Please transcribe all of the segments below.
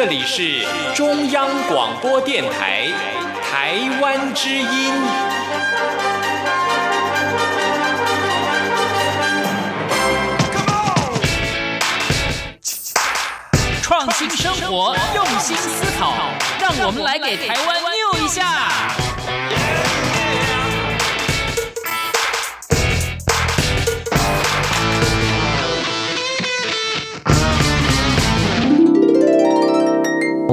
这里是中央广播电台台湾之音。创新生活，用心思考，让我们来给台湾 new 一下。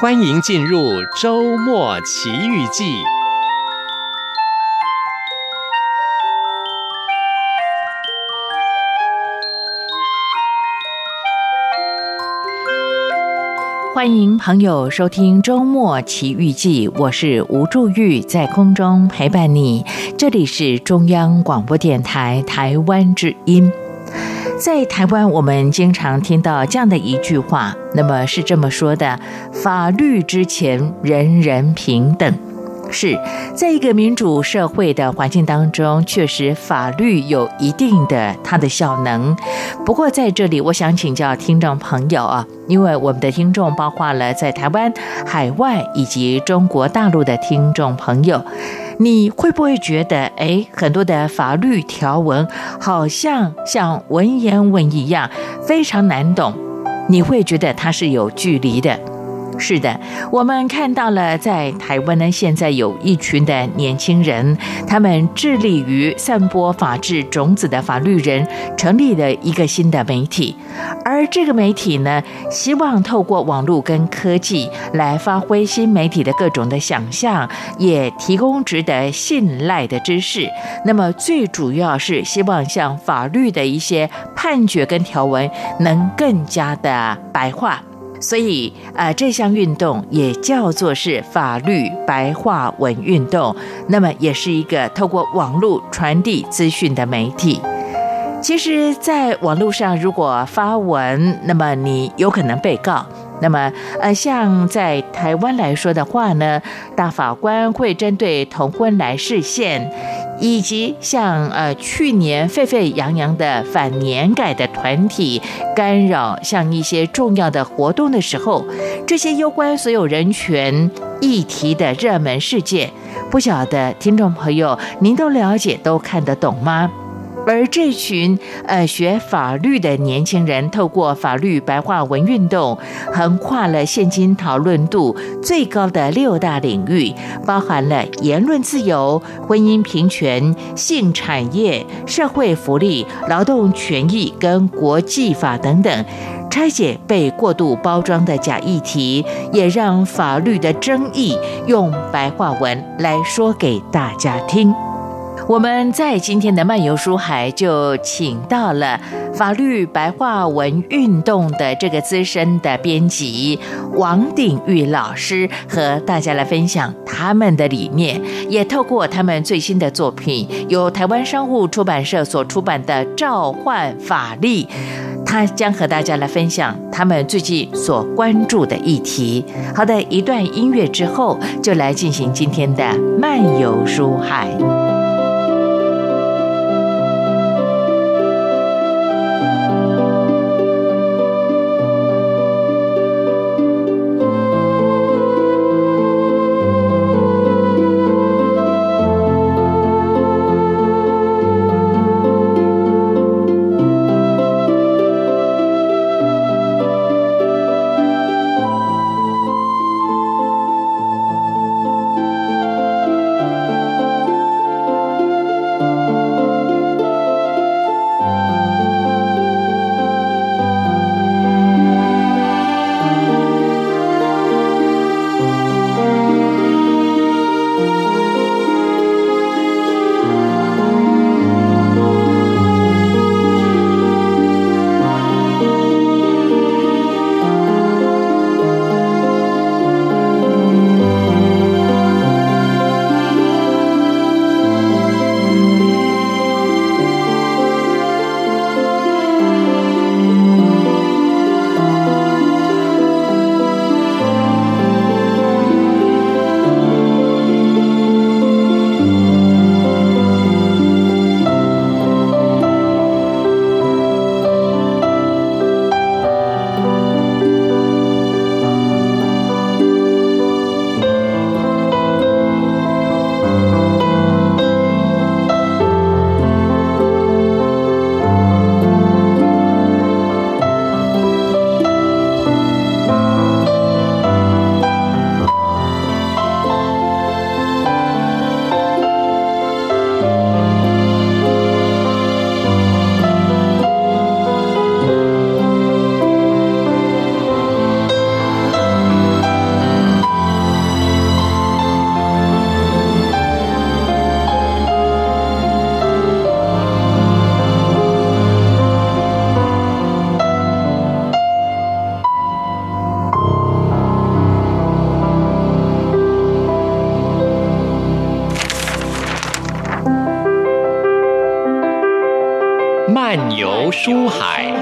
欢迎进入周末奇遇记。欢迎朋友收听周末奇遇记，我是吴祝玉，在空中陪伴你。这里是中央广播电台台湾之音。在台湾，我们经常听到这样的一句话，那么是这么说的：“法律之前，人人平等。”是在一个民主社会的环境当中，确实法律有一定的它的效能。不过在这里，我想请教听众朋友啊，因为我们的听众包括了在台湾、海外以及中国大陆的听众朋友。你会不会觉得，诶，很多的法律条文好像像文言文一样，非常难懂？你会觉得它是有距离的？是的，我们看到了，在台湾呢，现在有一群的年轻人，他们致力于散播法治种子的法律人，成立了一个新的媒体。而这个媒体呢，希望透过网络跟科技来发挥新媒体的各种的想象，也提供值得信赖的知识。那么最主要是希望像法律的一些判决跟条文，能更加的白话。所以，呃，这项运动也叫做是法律白话文运动，那么也是一个透过网络传递资讯的媒体。其实，在网络上如果发文，那么你有可能被告。那么，呃，像在台湾来说的话呢，大法官会针对同婚来释宪。以及像呃去年沸沸扬扬的反年改的团体干扰像一些重要的活动的时候，这些攸关所有人权议题的热门事件，不晓得听众朋友您都了解都看得懂吗？而这群呃学法律的年轻人，透过法律白话文运动，横跨了现今讨论度最高的六大领域，包含了言论自由、婚姻平权、性产业、社会福利、劳动权益跟国际法等等，拆解被过度包装的假议题，也让法律的争议用白话文来说给大家听。我们在今天的漫游书海就请到了法律白话文运动的这个资深的编辑王鼎玉老师，和大家来分享他们的理念，也透过他们最新的作品，由台湾商务出版社所出版的《召唤法力》，他将和大家来分享他们最近所关注的议题。好的，一段音乐之后，就来进行今天的漫游书海。书海。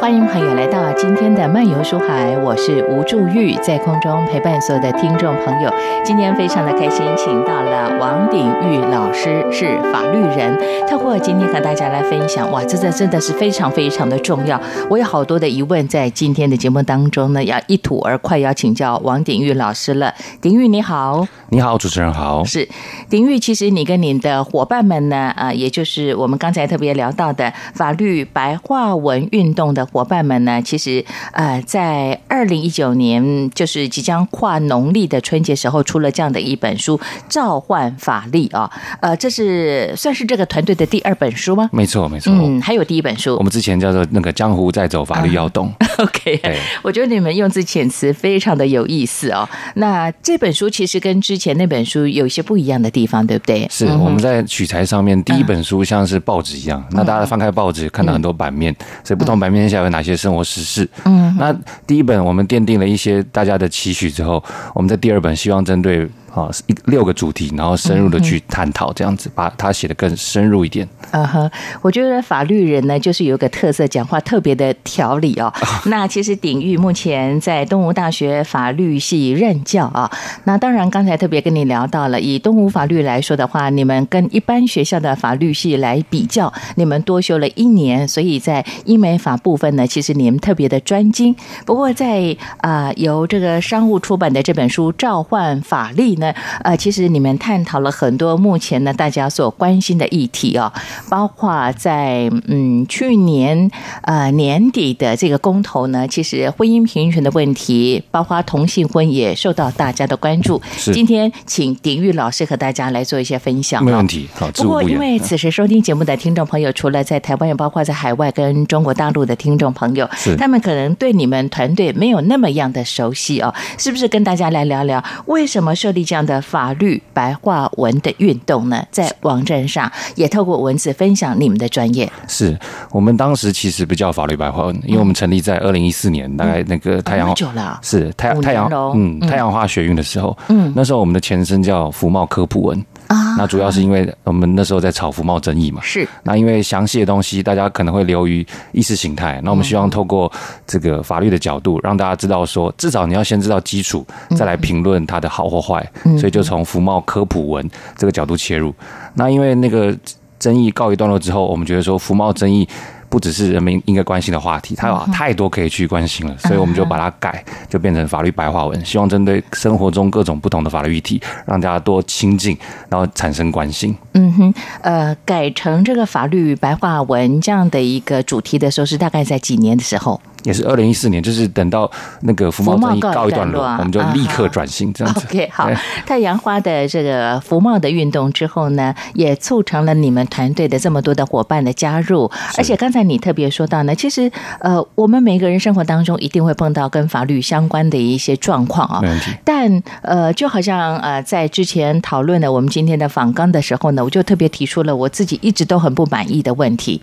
欢迎朋友来到今天的漫游书海，我是吴祝玉，在空中陪伴所有的听众朋友。今天非常的开心，请到了王鼎玉老师，是法律人。透过今天和大家来分享，哇，这这真的是非常非常的重要。我有好多的疑问，在今天的节目当中呢，要一吐而快，要请教王鼎玉老师了。鼎玉你好，你好，主持人好。是丁玉，其实你跟你的伙伴们呢，啊，也就是我们刚才特别聊到的法律白话文运动的。伙伴们呢，其实呃，在二零一九年，就是即将跨农历的春节时候，出了这样的一本书《召唤法力》啊，呃，这是算是这个团队的第二本书吗？没错，没错。嗯，还有第一本书，我们之前叫做那个《江湖在走，法律要动》。啊、OK，我觉得你们用字遣词非常的有意思哦。那这本书其实跟之前那本书有一些不一样的地方，对不对？是，我们在取材上面，第一本书像是报纸一样，嗯、那大家翻开报纸看到很多版面，嗯、所以不同版面下。有哪些生活实事？嗯，那第一本我们奠定了一些大家的期许之后，我们在第二本希望针对。啊，一六个主题，然后深入的去探讨，这样子把它写的更深入一点。啊哈，我觉得法律人呢，就是有个特色，讲话特别的条理哦。那其实鼎玉目前在东吴大学法律系任教啊。那当然，刚才特别跟你聊到了，以东吴法律来说的话，你们跟一般学校的法律系来比较，你们多修了一年，所以在英美法部分呢，其实你们特别的专精。不过在啊，由这个商务出版的这本书《召唤法力》呢。呃，其实你们探讨了很多目前呢大家所关心的议题哦，包括在嗯去年呃年底的这个公投呢，其实婚姻平权的问题，包括同性婚也受到大家的关注。是今天请鼎玉老师和大家来做一些分享。没问题。好，不过因为此时收听节目的听众朋友，除了在台湾，也包括在海外跟中国大陆的听众朋友，是他们可能对你们团队没有那么样的熟悉哦，是不是跟大家来聊聊为什么设立这这样的法律白话文的运动呢，在网站上也透过文字分享你们的专业。是我们当时其实不叫法律白话文，因为我们成立在二零一四年，大概那个太阳久了，是太阳太阳嗯太阳花学运的时候，嗯，那时候我们的前身叫福茂科普文。啊，那主要是因为我们那时候在炒福茂争议嘛，是。那因为详细的东西大家可能会流于意识形态，那我们希望透过这个法律的角度，让大家知道说，至少你要先知道基础，再来评论它的好或坏。所以就从福茂科普文这个角度切入。那因为那个争议告一段落之后，我们觉得说福茂争议。不只是人民应该关心的话题，它有太多可以去关心了，所以我们就把它改，就变成法律白话文，希望针对生活中各种不同的法律议题，让大家多亲近，然后产生关心。嗯哼，呃，改成这个法律白话文这样的一个主题的时候，是大概在几年的时候？也是二零一四年，就是等到那个服贸争议告一段落，我们就立刻转型这样子。OK，好，太阳花的这个福茂的运动之后呢，也促成了你们团队的这么多的伙伴的加入。而且刚才你特别说到呢，其实呃，我们每个人生活当中一定会碰到跟法律相关的一些状况啊。没问题。但呃，就好像呃，在之前讨论了我们今天的访纲的时候呢，我就特别提出了我自己一直都很不满意的问题：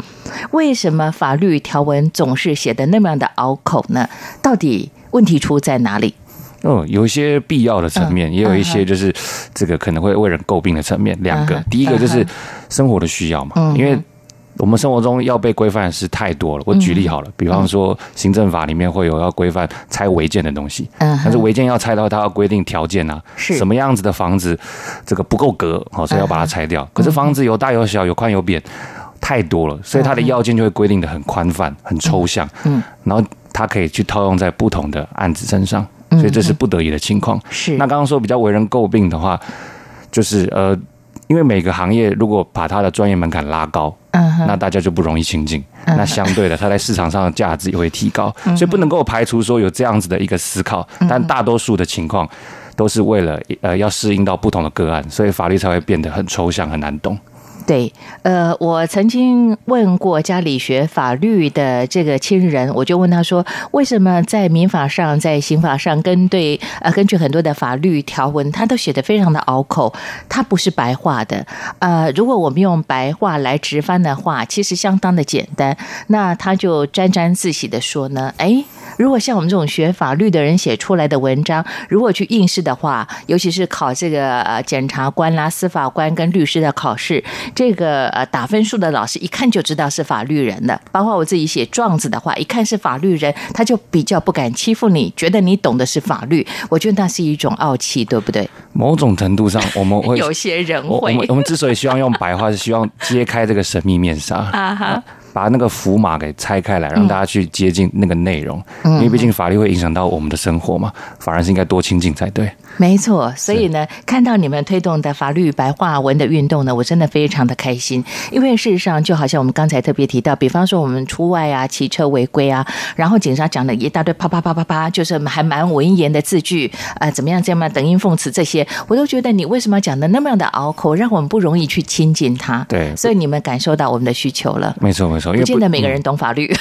为什么法律条文总是写的那么样的拗口呢？到底问题出在哪里？哦，有一些必要的层面，也有一些就是这个可能会为人诟病的层面。两个，第一个就是生活的需要嘛，因为我们生活中要被规范的事太多了。我举例好了，比方说行政法里面会有要规范拆违建的东西，但是违建要拆的话，它要规定条件啊，是什么样子的房子这个不够格，好，所以要把它拆掉。可是房子有大有小，有宽有扁。太多了，所以它的要件就会规定的很宽泛、很抽象，嗯，然后它可以去套用在不同的案子身上，所以这是不得已的情况。是。那刚刚说比较为人诟病的话，就是呃，因为每个行业如果把它的专业门槛拉高，嗯，那大家就不容易亲近，那相对的，它在市场上的价值也会提高，所以不能够排除说有这样子的一个思考，但大多数的情况都是为了呃要适应到不同的个案，所以法律才会变得很抽象、很难懂。对，呃，我曾经问过家里学法律的这个亲人，我就问他说，为什么在民法上、在刑法上，跟对呃，根据很多的法律条文，他都写得非常的拗口，他不是白话的。呃，如果我们用白话来直翻的话，其实相当的简单。那他就沾沾自喜的说呢，哎。如果像我们这种学法律的人写出来的文章，如果去应试的话，尤其是考这个呃检察官啦、司法官跟律师的考试，这个呃打分数的老师一看就知道是法律人的。包括我自己写状子的话，一看是法律人，他就比较不敢欺负你，觉得你懂的是法律。我觉得那是一种傲气，对不对？某种程度上，我们会 有些人会我，我们我们之所以希望用白话，是希望揭开这个神秘面纱啊哈。把那个符码给拆开来，让大家去接近那个内容，嗯、因为毕竟法律会影响到我们的生活嘛，反而是应该多亲近才对。没错，所以呢，看到你们推动的法律白话文的运动呢，我真的非常的开心。因为事实上，就好像我们刚才特别提到，比方说我们出外啊，骑车违规啊，然后警察讲了一大堆啪啪啪啪啪，就是还蛮文言的字句啊、呃，怎么样这样等音讽刺这些，我都觉得你为什么要讲的那么样的拗口，让我们不容易去亲近他。对，所以你们感受到我们的需求了。没错，没错，因为不见得每个人懂法律，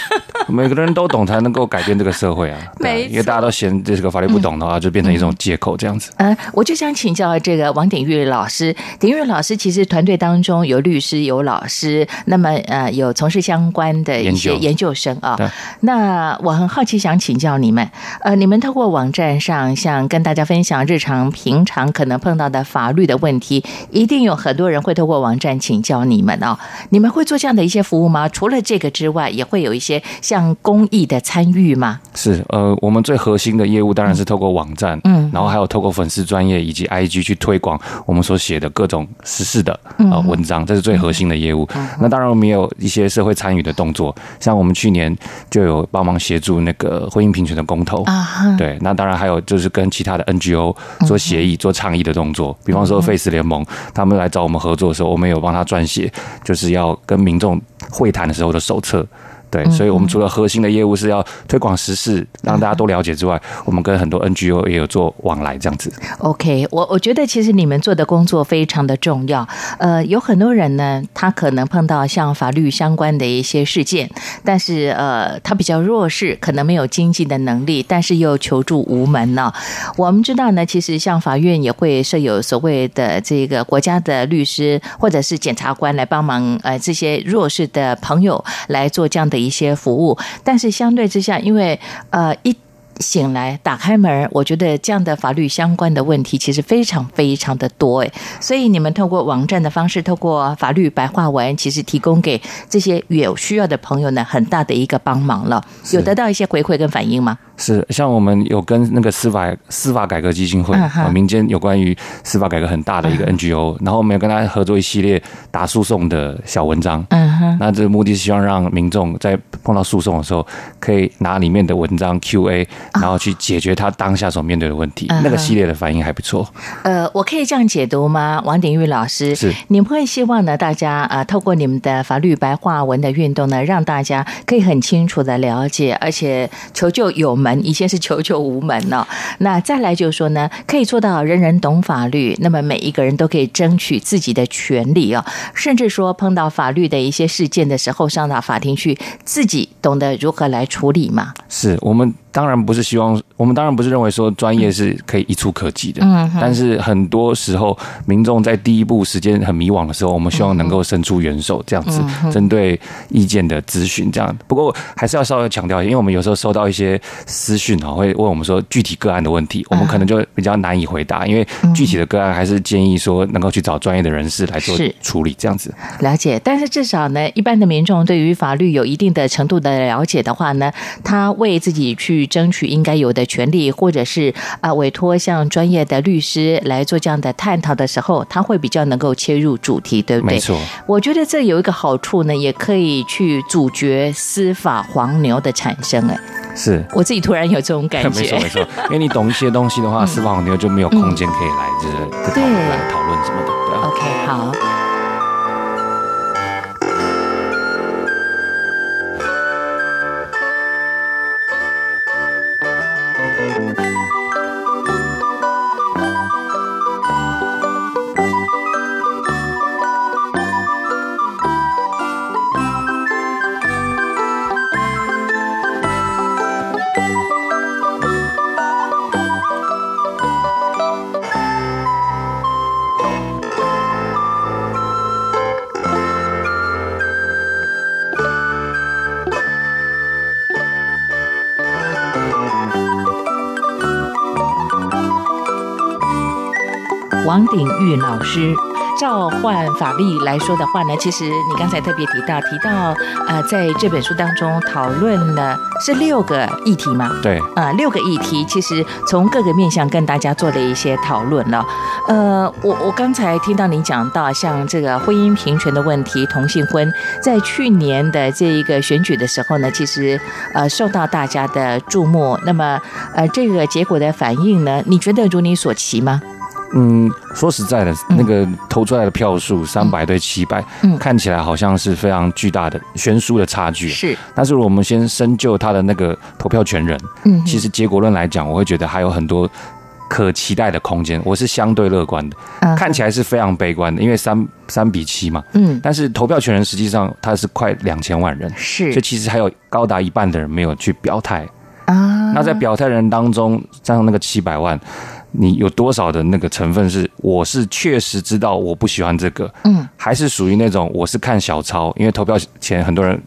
嗯、每个人都懂才能够改变这个社会啊。对，因为大家都嫌这个法律不懂的话，就变成一种借口这样子。嗯，我就想请教这个王鼎玉老师。鼎玉老师其实团队当中有律师，有老师，那么呃有从事相关的一些研究生啊。那我很好奇，想请教你们，呃，你们透过网站上，像跟大家分享日常平常可能碰到的法律的问题，一定有很多人会透过网站请教你们哦。你们会做这样的一些服务吗？除了这个之外，也会有一些像公益的参与吗？是，呃，我们最核心的业务当然是透过网站，嗯，然后还有透过粉丝专业以及 IG 去推广我们所写的各种时事的呃文章，这是最核心的业务。那当然我们也有一些社会参与的动作，像我们去年就有帮忙协助那个婚姻平权的公投。啊，对，那当然还有就是跟其他的 NGO 做协议、做倡议的动作，比方说 Face 联盟，他们来找我们合作的时候，我们有帮他撰写，就是要跟民众会谈的时候的手册。对，所以，我们除了核心的业务是要推广时事，让大家都了解之外，我们跟很多 NGO 也有做往来，这样子。OK，我我觉得其实你们做的工作非常的重要。呃，有很多人呢，他可能碰到像法律相关的一些事件，但是呃，他比较弱势，可能没有经济的能力，但是又求助无门呢。我们知道呢，其实像法院也会设有所谓的这个国家的律师或者是检察官来帮忙，呃，这些弱势的朋友来做这样的。一些服务，但是相对之下，因为呃一。醒来，打开门，我觉得这样的法律相关的问题其实非常非常的多诶，所以你们透过网站的方式，透过法律白话文，其实提供给这些有需要的朋友呢，很大的一个帮忙了。有得到一些回馈跟反应吗？是，像我们有跟那个司法司法改革基金会啊，民间有关于司法改革很大的一个 NGO，然后我们有跟他合作一系列打诉讼的小文章。嗯哼，那这个目的是希望让民众在碰到诉讼的时候，可以拿里面的文章 QA。然后去解决他当下所面对的问题，那个系列的反应还不错。呃，我可以这样解读吗？王鼎玉老师，是你们会希望呢？大家啊，透过你们的法律白话文的运动呢，让大家可以很清楚的了解，而且求救有门，以前是求救无门呢。那再来就是说呢，可以做到人人懂法律，那么每一个人都可以争取自己的权利哦，甚至说碰到法律的一些事件的时候，上到法庭去，自己懂得如何来处理嘛。是我们。当然不是希望，我们当然不是认为说专业是可以一触可及的。嗯，但是很多时候，民众在第一步时间很迷惘的时候，我们希望能够伸出援手，这样子针对意见的咨询，这样。不过还是要稍微强调一下，因为我们有时候收到一些私讯啊，会问我们说具体个案的问题，我们可能就比较难以回答，因为具体的个案还是建议说能够去找专业的人士来做处理，这样子。了解，但是至少呢，一般的民众对于法律有一定的程度的了解的话呢，他为自己去。去争取应该有的权利，或者是啊委托像专业的律师来做这样的探讨的时候，他会比较能够切入主题，对不对？没错。我觉得这有一个好处呢，也可以去阻绝司法黄牛的产生。哎，是我自己突然有这种感觉。没错没错，因为你懂一些东西的话，司法黄牛就没有空间可以来就是对来讨论什么的。对，OK，好。老师。召唤法律来说的话呢，其实你刚才特别提到提到，呃，在这本书当中讨论了是六个议题吗？对，啊、呃，六个议题，其实从各个面向跟大家做了一些讨论了。呃，我我刚才听到您讲到像这个婚姻平权的问题，同性婚，在去年的这一个选举的时候呢，其实呃受到大家的注目。那么呃，这个结果的反应呢，你觉得如你所期吗？嗯，说实在的，那个投出来的票数三百对七百，嗯，看起来好像是非常巨大的悬殊的差距。是，但是我们先深究他的那个投票权人，嗯，其实结果论来讲，我会觉得还有很多可期待的空间。我是相对乐观的，看起来是非常悲观的，因为三三比七嘛，嗯，但是投票权人实际上他是快两千万人，是，所以其实还有高达一半的人没有去表态。啊。那在表态人当中，加上那个七百万。你有多少的那个成分是我是确实知道我不喜欢这个，嗯，还是属于那种我是看小抄，因为投票前很多人。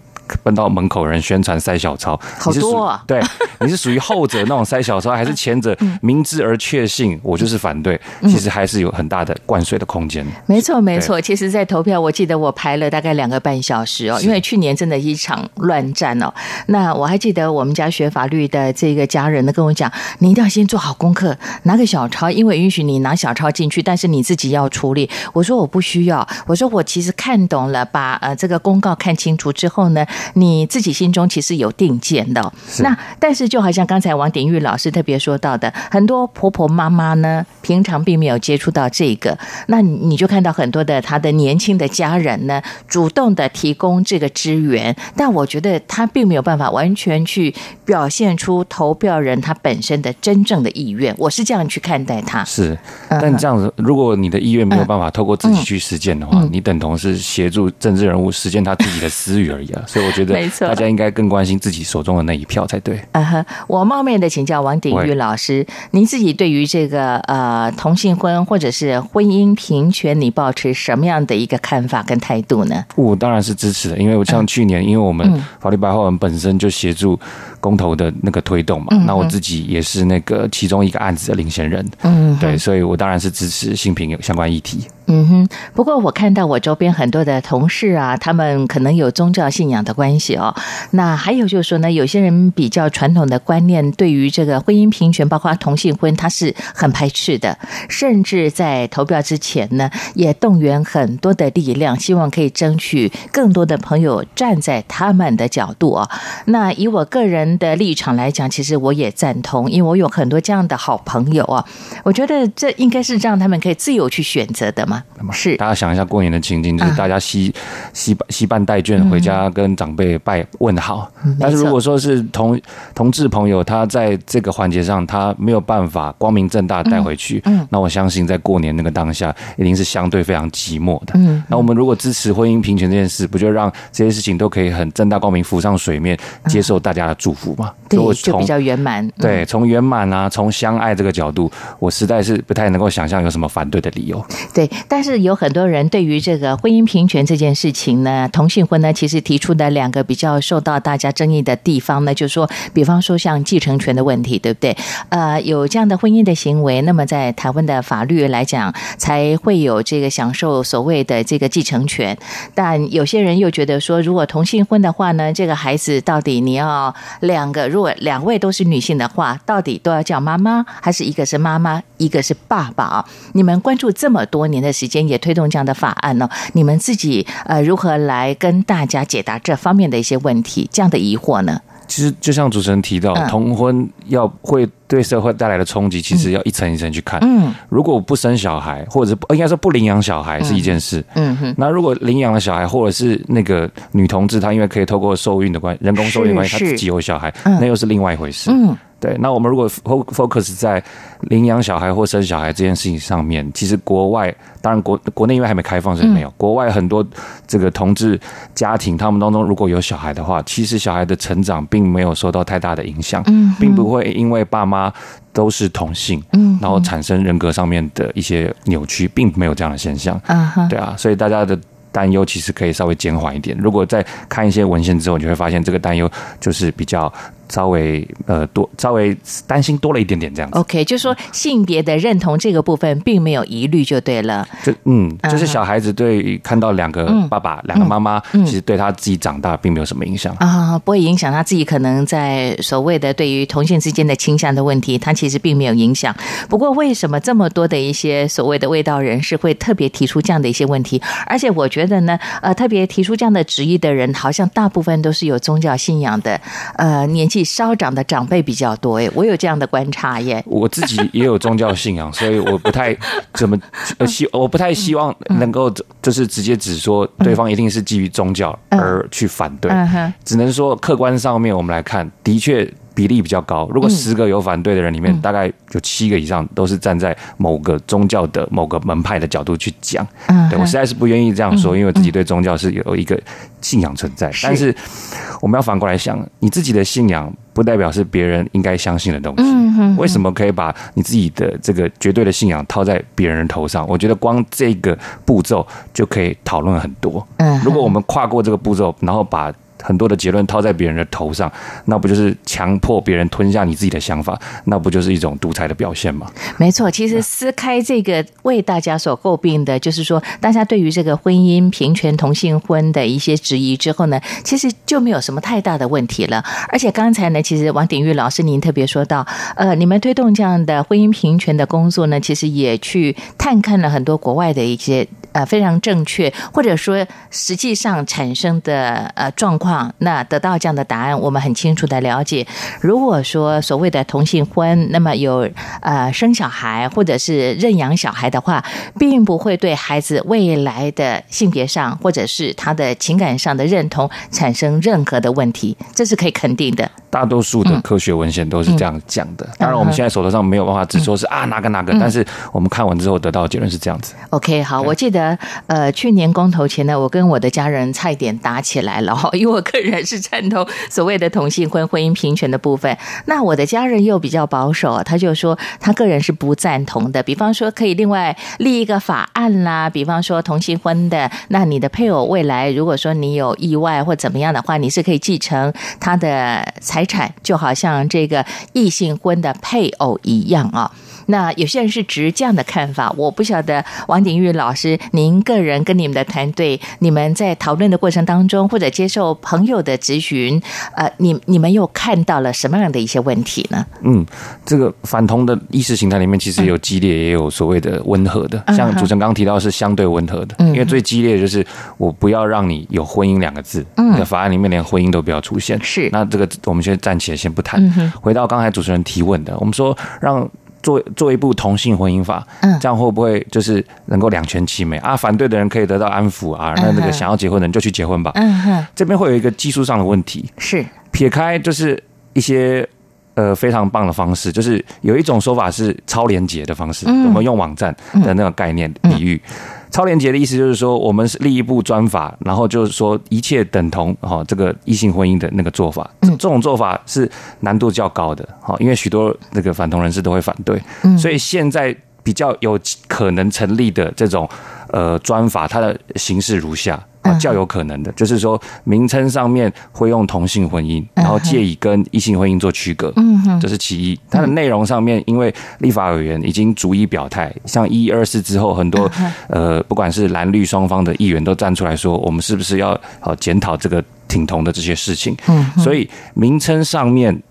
奔到门口，人宣传塞小抄，好多啊！对，你是属于后者那种塞小抄，还是前者 明知而确信我就是反对？其实还是有很大的灌水的空间。没错，没错。其实，在投票，我记得我排了大概两个半小时哦，因为去年真的一场乱战哦。那我还记得我们家学法律的这个家人呢，跟我讲，你一定要先做好功课，拿个小抄，因为允许你拿小抄进去，但是你自己要处理。我说我不需要，我说我其实看懂了，把呃这个公告看清楚之后呢。你自己心中其实有定见的，哦，那但是就好像刚才王鼎玉老师特别说到的，很多婆婆妈妈呢，平常并没有接触到这个，那你就看到很多的他的年轻的家人呢，主动的提供这个支援，但我觉得他并没有办法完全去表现出投票人他本身的真正的意愿，我是这样去看待他。是，但这样子，如果你的意愿没有办法透过自己去实践的话，嗯嗯、你等同是协助政治人物实践他自己的私欲而已啊，所以我。觉得 没错，大家应该更关心自己手中的那一票才对。嗯哼，我冒昧的请教王鼎玉老师，您自己对于这个呃同性婚或者是婚姻平权，你抱持什么样的一个看法跟态度呢？我当然是支持的，因为我像去年，因为我们法律白话文本身就协助公投的那个推动嘛，那我自己也是那个其中一个案子的领衔人，嗯，对，所以我当然是支持性平相关议题。嗯哼，不过我看到我周边很多的同事啊，他们可能有宗教信仰的关系哦。那还有就是说呢，有些人比较传统的观念，对于这个婚姻平权，包括同性婚，他是很排斥的。甚至在投票之前呢，也动员很多的力量，希望可以争取更多的朋友站在他们的角度啊。那以我个人的立场来讲，其实我也赞同，因为我有很多这样的好朋友啊。我觉得这应该是让他们可以自由去选择的嘛。是，大家想一下过年的情景，就是大家携携携办带眷回家跟长辈拜问好。但是如果说是同同志朋友，他在这个环节上他没有办法光明正大带回去，嗯那我相信在过年那个当下，一定是相对非常寂寞的。嗯那我们如果支持婚姻平权这件事，不就让这些事情都可以很正大光明浮上水面，接受大家的祝福吗？对，就比较圆满。对，从圆满啊，从相爱这个角度，我实在是不太能够想象有什么反对的理由。对。但是有很多人对于这个婚姻平权这件事情呢，同性婚呢，其实提出的两个比较受到大家争议的地方呢，就是说，比方说像继承权的问题，对不对？呃，有这样的婚姻的行为，那么在台湾的法律来讲，才会有这个享受所谓的这个继承权。但有些人又觉得说，如果同性婚的话呢，这个孩子到底你要两个，如果两位都是女性的话，到底都要叫妈妈，还是一个是妈妈，一个是爸爸？你们关注这么多年的时间也推动这样的法案呢？你们自己呃如何来跟大家解答这方面的一些问题？这样的疑惑呢？其实就像主持人提到，同婚要会对社会带来的冲击，其实要一层一层去看。嗯，如果不生小孩，或者应该说不领养小孩是一件事。嗯哼，那如果领养了小孩，或者是那个女同志，她因为可以透过受孕的关系，人工受孕的关系，她自己有小孩，那又是另外一回事。嗯。对，那我们如果 focus 在领养小孩或生小孩这件事情上面，其实国外当然国国内因为还没开放，所以没有。嗯、国外很多这个同志家庭，他们当中如果有小孩的话，其实小孩的成长并没有受到太大的影响，嗯，并不会因为爸妈都是同性，嗯，然后产生人格上面的一些扭曲，并没有这样的现象，嗯，对啊，所以大家的。担忧其实可以稍微减缓一点。如果在看一些文献之后，你就会发现这个担忧就是比较稍微呃多稍微担心多了一点点这样子。OK，就说性别的认同这个部分并没有疑虑就对了。就嗯，就是小孩子对看到两个爸爸、两、嗯、个妈妈，其实对他自己长大并没有什么影响啊，不会影响他自己可能在所谓的对于同性之间的倾向的问题，他其实并没有影响。不过为什么这么多的一些所谓的味道人士会特别提出这样的一些问题？而且我觉得呢，呃，特别提出这样的质疑的人，好像大部分都是有宗教信仰的，呃，年纪。稍长的长辈比较多哎，我有这样的观察耶。我自己也有宗教信仰，所以我不太怎么希，我不太希望能够就是直接指说对方一定是基于宗教而去反对，只能说客观上面我们来看，的确。比例比较高，如果十个有反对的人里面，大概有七个以上都是站在某个宗教的某个门派的角度去讲。对，我实在是不愿意这样说，因为我自己对宗教是有一个信仰存在。但是我们要反过来想，你自己的信仰不代表是别人应该相信的东西。为什么可以把你自己的这个绝对的信仰套在别人头上？我觉得光这个步骤就可以讨论很多。嗯如果我们跨过这个步骤，然后把很多的结论套在别人的头上，那不就是强迫别人吞下你自己的想法？那不就是一种独裁的表现吗？没错，其实撕开这个为大家所诟病的，就是说大家对于这个婚姻平权、同性婚的一些质疑之后呢，其实就没有什么太大的问题了。而且刚才呢，其实王鼎玉老师您特别说到，呃，你们推动这样的婚姻平权的工作呢，其实也去探看了很多国外的一些。呃，非常正确，或者说实际上产生的呃状况，那得到这样的答案，我们很清楚的了解。如果说所谓的同性婚，那么有呃生小孩或者是认养小孩的话，并不会对孩子未来的性别上或者是他的情感上的认同产生任何的问题，这是可以肯定的。大多数的科学文献都是这样讲的。当然，我们现在手头上没有办法只说是啊哪个哪个，但是我们看完之后得到的结论是这样子。OK，好，我记得呃去年公投前呢，我跟我的家人差一点打起来了哈，因为我个人是赞同所谓的同性婚婚姻平权的部分。那我的家人又比较保守，他就说他个人是不赞同的。比方说可以另外立一个法案啦，比方说同性婚的，那你的配偶未来如果说你有意外或怎么样的话，你是可以继承他的财。财产就好像这个异性婚的配偶一样啊。那有些人是持这样的看法，我不晓得王鼎玉老师，您个人跟你们的团队，你们在讨论的过程当中，或者接受朋友的咨询，呃，你你们又看到了什么样的一些问题呢？嗯，这个反同的意识形态里面，其实有激烈，也有所谓的温和的。像主持人刚刚提到是相对温和的，因为最激烈的就是我不要让你有婚姻两个字，嗯，在法案里面连婚姻都不要出现。是，那这个我们先暂且先不谈，回到刚才主持人提问的，我们说让。做做一部同性婚姻法，嗯，这样会不会就是能够两全其美？啊？反对的人可以得到安抚啊，那那个想要结婚的人就去结婚吧。嗯哼，这边会有一个技术上的问题，是。撇开就是一些呃非常棒的方式，就是有一种说法是超连结的方式，我们用网站的那个概念比喻。超连结的意思就是说，我们是立一部专法，然后就是说一切等同哈，这个异性婚姻的那个做法，这种做法是难度较高的哈，因为许多那个反同人士都会反对，所以现在比较有可能成立的这种呃专法，它的形式如下。啊，较有可能的，就是说名称上面会用同性婚姻，然后借以跟异性婚姻做区隔，嗯，这是其一。它的内容上面，因为立法委员已经逐一表态，像一二四之后，很多呃，不管是蓝绿双方的议员都站出来说，我们是不是要好检讨这个挺同的这些事情？嗯，所以名称上面。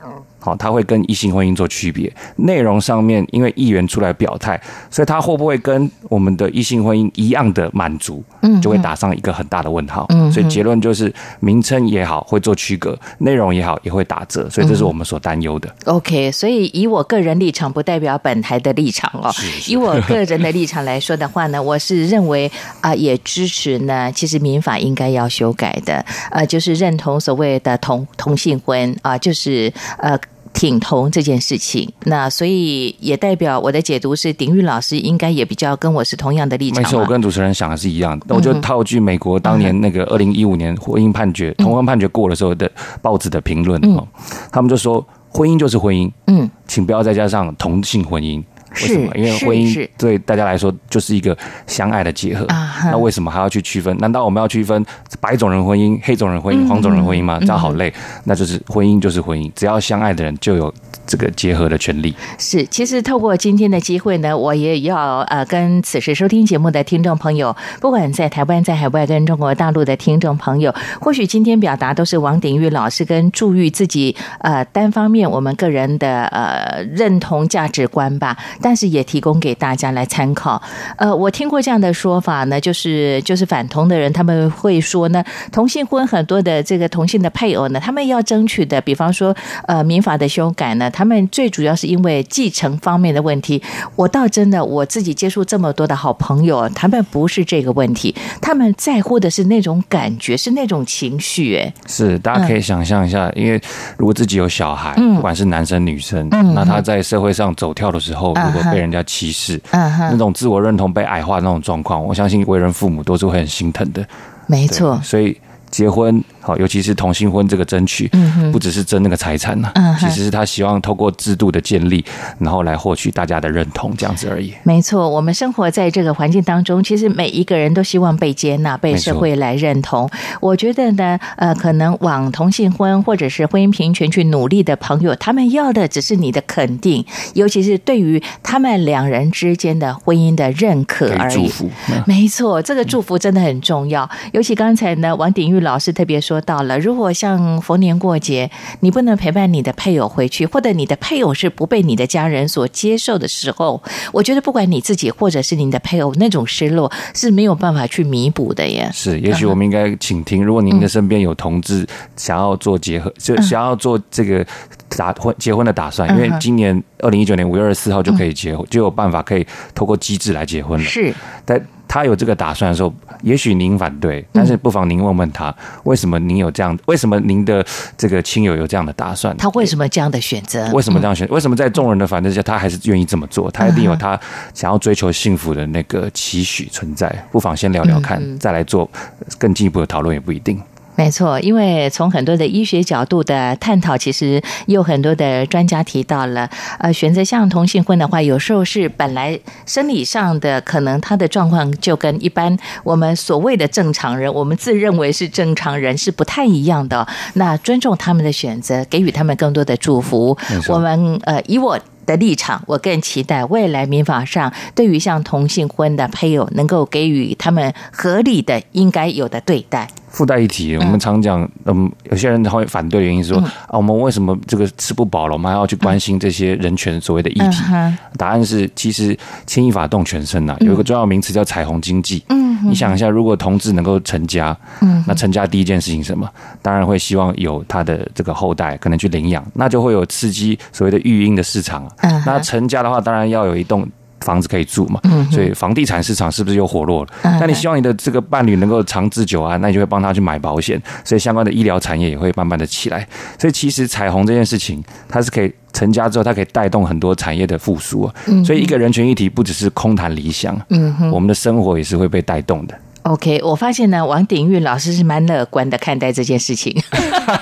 好，他会跟异性婚姻做区别。内容上面，因为议员出来表态，所以他会不会跟我们的异性婚姻一样的满足？嗯，就会打上一个很大的问号。嗯，所以结论就是名称也好会做区隔，内容也好也会打折。所以这是我们所担忧的。OK，所以以我个人立场，不代表本台的立场哦。是是以我 个人的立场来说的话呢，我是认为啊，也支持呢，其实民法应该要修改的。呃，就是认同所谓的同同性婚啊，就是呃。挺同这件事情，那所以也代表我的解读是，鼎玉老师应该也比较跟我是同样的立场。没错，我跟主持人想的是一样的。我就套句美国当年那个二零一五年婚姻判决、同婚判决过的时候的报纸的评论哦，他们就说婚姻就是婚姻，嗯，请不要再加上同性婚姻。为什么？因为婚姻对大家来说就是一个相爱的结合。那为什么还要去区分？难道我们要区分白种人婚姻、黑种人婚姻、黄种人婚姻吗？这样好累。那就是婚姻就是婚姻，只要相爱的人就有这个结合的权利。是，其实透过今天的机会呢，我也要呃跟此时收听节目的听众朋友，不管在台湾、在海外，跟中国大陆的听众朋友，或许今天表达都是王鼎玉老师跟祝玉自己呃单方面我们个人的呃认同价值观吧，但是也提供给大家来参考。呃，我听过这样的说法呢，就是就是反同的人他们会说呢，同性婚很多的这个同性的配偶呢，他们要争取的，比方说呃民法的修改呢，他们最主要是因为继承方面的问题。我倒真的我自己接触这么多的好朋友，他们不是这个问题，他们在乎的是那种感觉，是那种情绪。哎，是大家可以想象一下，因为如果自己有小孩，不管是男生女生，那他在社会上走跳的时候，如果被人家歧视，那种自我认同被矮化的那种状况，我相信为人父母都是会很心疼的。没错，所以。结婚好，尤其是同性婚这个争取，不只是争那个财产呐，其实是他希望透过制度的建立，然后来获取大家的认同，这样子而已。没错，我们生活在这个环境当中，其实每一个人都希望被接纳、被社会来认同。我觉得呢，呃，可能往同性婚或者是婚姻平权去努力的朋友，他们要的只是你的肯定，尤其是对于他们两人之间的婚姻的认可而已。没错，这个祝福真的很重要。尤其刚才呢，王鼎玉。老师特别说到了，如果像逢年过节，你不能陪伴你的配偶回去，或者你的配偶是不被你的家人所接受的时候，我觉得不管你自己或者是你的配偶，那种失落是没有办法去弥补的耶。是，也许我们应该倾听，如果您的身边有同志想要做结合，就想要做这个打婚结婚的打算，因为今年二零一九年五月二十四号就可以结婚，就有办法可以透过机制来结婚了。是，但。他有这个打算的时候，也许您反对，但是不妨您问问他，为什么您有这样？为什么您的这个亲友有这样的打算？他为什么这样的选择？为什么这样选？为什么在众人的反对下，他还是愿意这么做？他一定有他想要追求幸福的那个期许存在。不妨先聊聊看，再来做更进一步的讨论也不一定。没错，因为从很多的医学角度的探讨，其实也有很多的专家提到了，呃，选择像同性婚的话，有时候是本来生理上的可能他的状况就跟一般我们所谓的正常人，我们自认为是正常人是不太一样的。那尊重他们的选择，给予他们更多的祝福。我们呃，以我的立场，我更期待未来民法上对于像同性婚的配偶，能够给予他们合理的应该有的对待。附带一提，我们常讲，嗯，有些人会反对的原因是说，啊，我们为什么这个吃不饱了，我们还要去关心这些人权所谓的议题？答案是，其实牵一发动全身呐，有一个重要名词叫彩虹经济。嗯，你想一下，如果同志能够成家，嗯，那成家第一件事情是什么？当然会希望有他的这个后代可能去领养，那就会有刺激所谓的育婴的市场。嗯，那成家的话，当然要有一栋。房子可以住嘛？嗯所以房地产市场是不是又活络了？那你希望你的这个伴侣能够长治久安，那你就会帮他去买保险，所以相关的医疗产业也会慢慢的起来。所以其实彩虹这件事情，它是可以成家之后，它可以带动很多产业的复苏啊。所以一个人权议题不只是空谈理想，嗯，我们的生活也是会被带动的。OK，我发现呢，王鼎玉老师是蛮乐观的看待这件事情。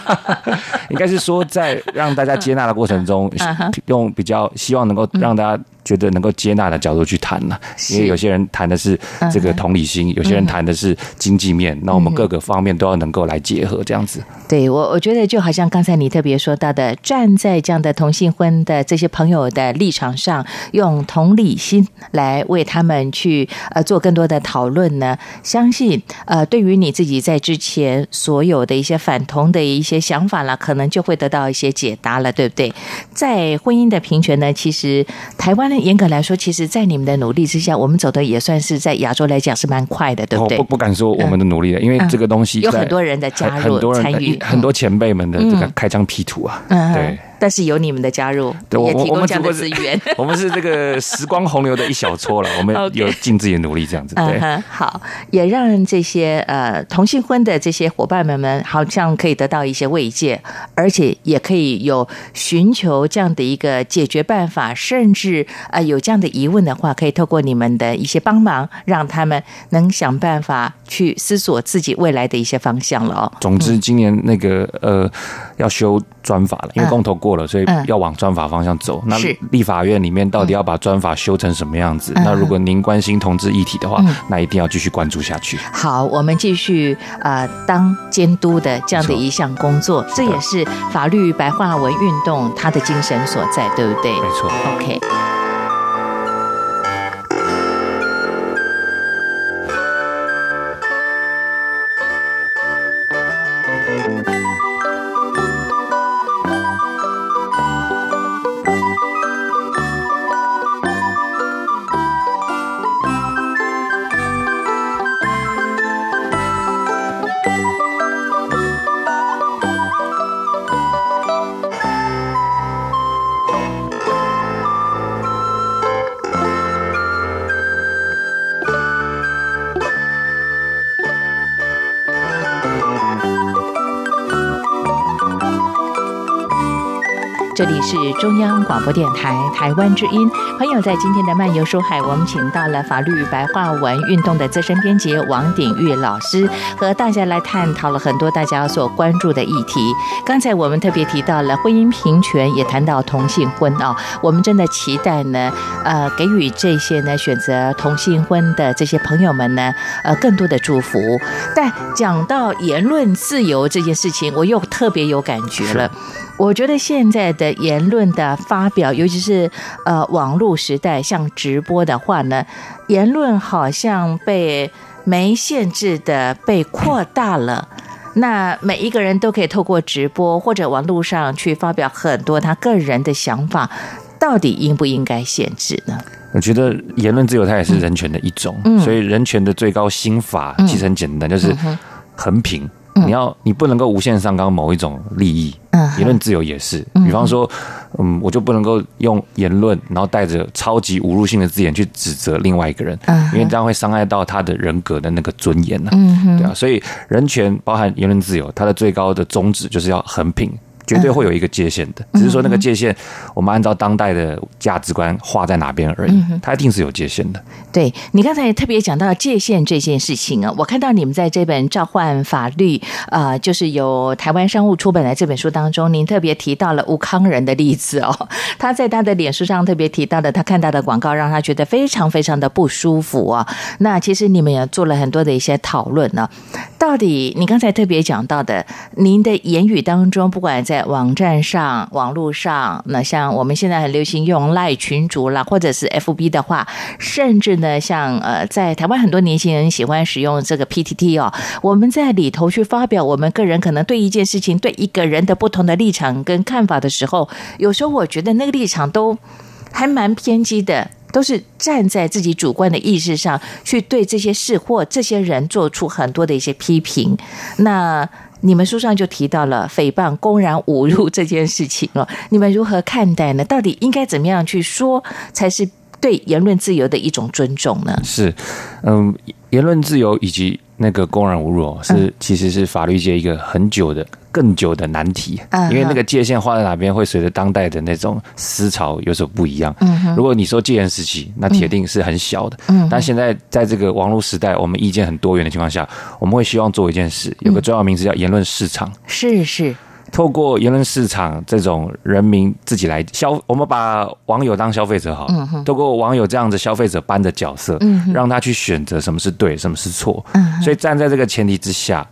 应该是说，在让大家接纳的过程中，用比较希望能够让大家。觉得能够接纳的角度去谈了，因为有些人谈的是这个同理心，有些人谈的是经济面，那我们各个方面都要能够来结合，这样子。对我，我觉得就好像刚才你特别说到的，站在这样的同性婚的这些朋友的立场上，用同理心来为他们去呃做更多的讨论呢，相信呃对于你自己在之前所有的一些反同的一些想法了，可能就会得到一些解答了，对不对？在婚姻的平权呢，其实台湾。那严格来说，其实，在你们的努力之下，我们走的也算是在亚洲来讲是蛮快的，对不对？不不敢说我们的努力了，因为这个东西有很多人的加入、参与，很多前辈们的这个开疆辟土啊，对。但是有你们的加入，也提供这样的资源。我们是这个时光洪流的一小撮了，我们有尽自己的努力，这样子。对，好，也让这些呃同性婚的这些伙伴们们，好像可以得到一些慰藉，而且也可以有寻求这样的一个解决办法，甚至呃有这样的疑问的话，可以透过你们的一些帮忙，让他们能想办法去思索自己未来的一些方向了哦。总之，今年那个呃要修专法了，因为公投过。过了，所以要往专法方向走。那立法院里面到底要把专法修成什么样子？那如果您关心同志议题的话，那一定要继续关注下去。好，我们继续呃当监督的这样的一项工作，这也是法律白话文运动它的精神所在，对不对？没错。OK。这里是中央广播电台台湾之音。朋友在今天的漫游书海，我们请到了法律白话文运动的资深编辑王鼎玉老师，和大家来探讨了很多大家所关注的议题。刚才我们特别提到了婚姻平权，也谈到同性婚啊。我们真的期待呢，呃，给予这些呢选择同性婚的这些朋友们呢，呃，更多的祝福。但讲到言论自由这件事情，我又特别有感觉了。我觉得现在的言论的发表，尤其是呃网络时代，像直播的话呢，言论好像被没限制的被扩大了。那每一个人都可以透过直播或者网络上去发表很多他个人的想法，到底应不应该限制呢？我觉得言论自由它也是人权的一种，嗯、所以人权的最高心法其实很简单，嗯、就是衡平。你要，你不能够无限上纲某一种利益，言论自由也是。比方说，嗯，我就不能够用言论，然后带着超级侮辱性的字眼去指责另外一个人，因为这样会伤害到他的人格的那个尊严呐，对啊。所以，人权包含言论自由，它的最高的宗旨就是要衡平。绝对会有一个界限的，只是说那个界限，我们按照当代的价值观画在哪边而已。它一定是有界限的。对，你刚才也特别讲到界限这件事情啊，我看到你们在这本《召唤法律》啊，就是由台湾商务出版的这本书当中，您特别提到了吴康仁的例子哦。他在他的脸书上特别提到的，他看到的广告让他觉得非常非常的不舒服啊。那其实你们也做了很多的一些讨论呢。到底你刚才特别讲到的，您的言语当中，不管在网站上、网络上，那像我们现在很流行用赖群主啦，或者是 FB 的话，甚至呢，像呃，在台湾很多年轻人喜欢使用这个 PTT 哦，我们在里头去发表我们个人可能对一件事情、对一个人的不同的立场跟看法的时候，有时候我觉得那个立场都还蛮偏激的，都是站在自己主观的意识上去对这些事或这些人做出很多的一些批评，那。你们书上就提到了诽谤、公然侮辱这件事情了，你们如何看待呢？到底应该怎么样去说才是对言论自由的一种尊重呢？是，嗯，言论自由以及那个公然侮辱是其实是法律界一个很久的。更久的难题，因为那个界限画在哪边，会随着当代的那种思潮有所不一样。如果你说戒严时期，那铁定是很小的。但现在在这个网络时代，我们意见很多元的情况下，我们会希望做一件事，有个重要名词叫言论市场。是是，透过言论市场这种人民自己来消，我们把网友当消费者好，透过网友这样子消费者般的角色，让他去选择什么是对，什么是错。所以站在这个前提之下。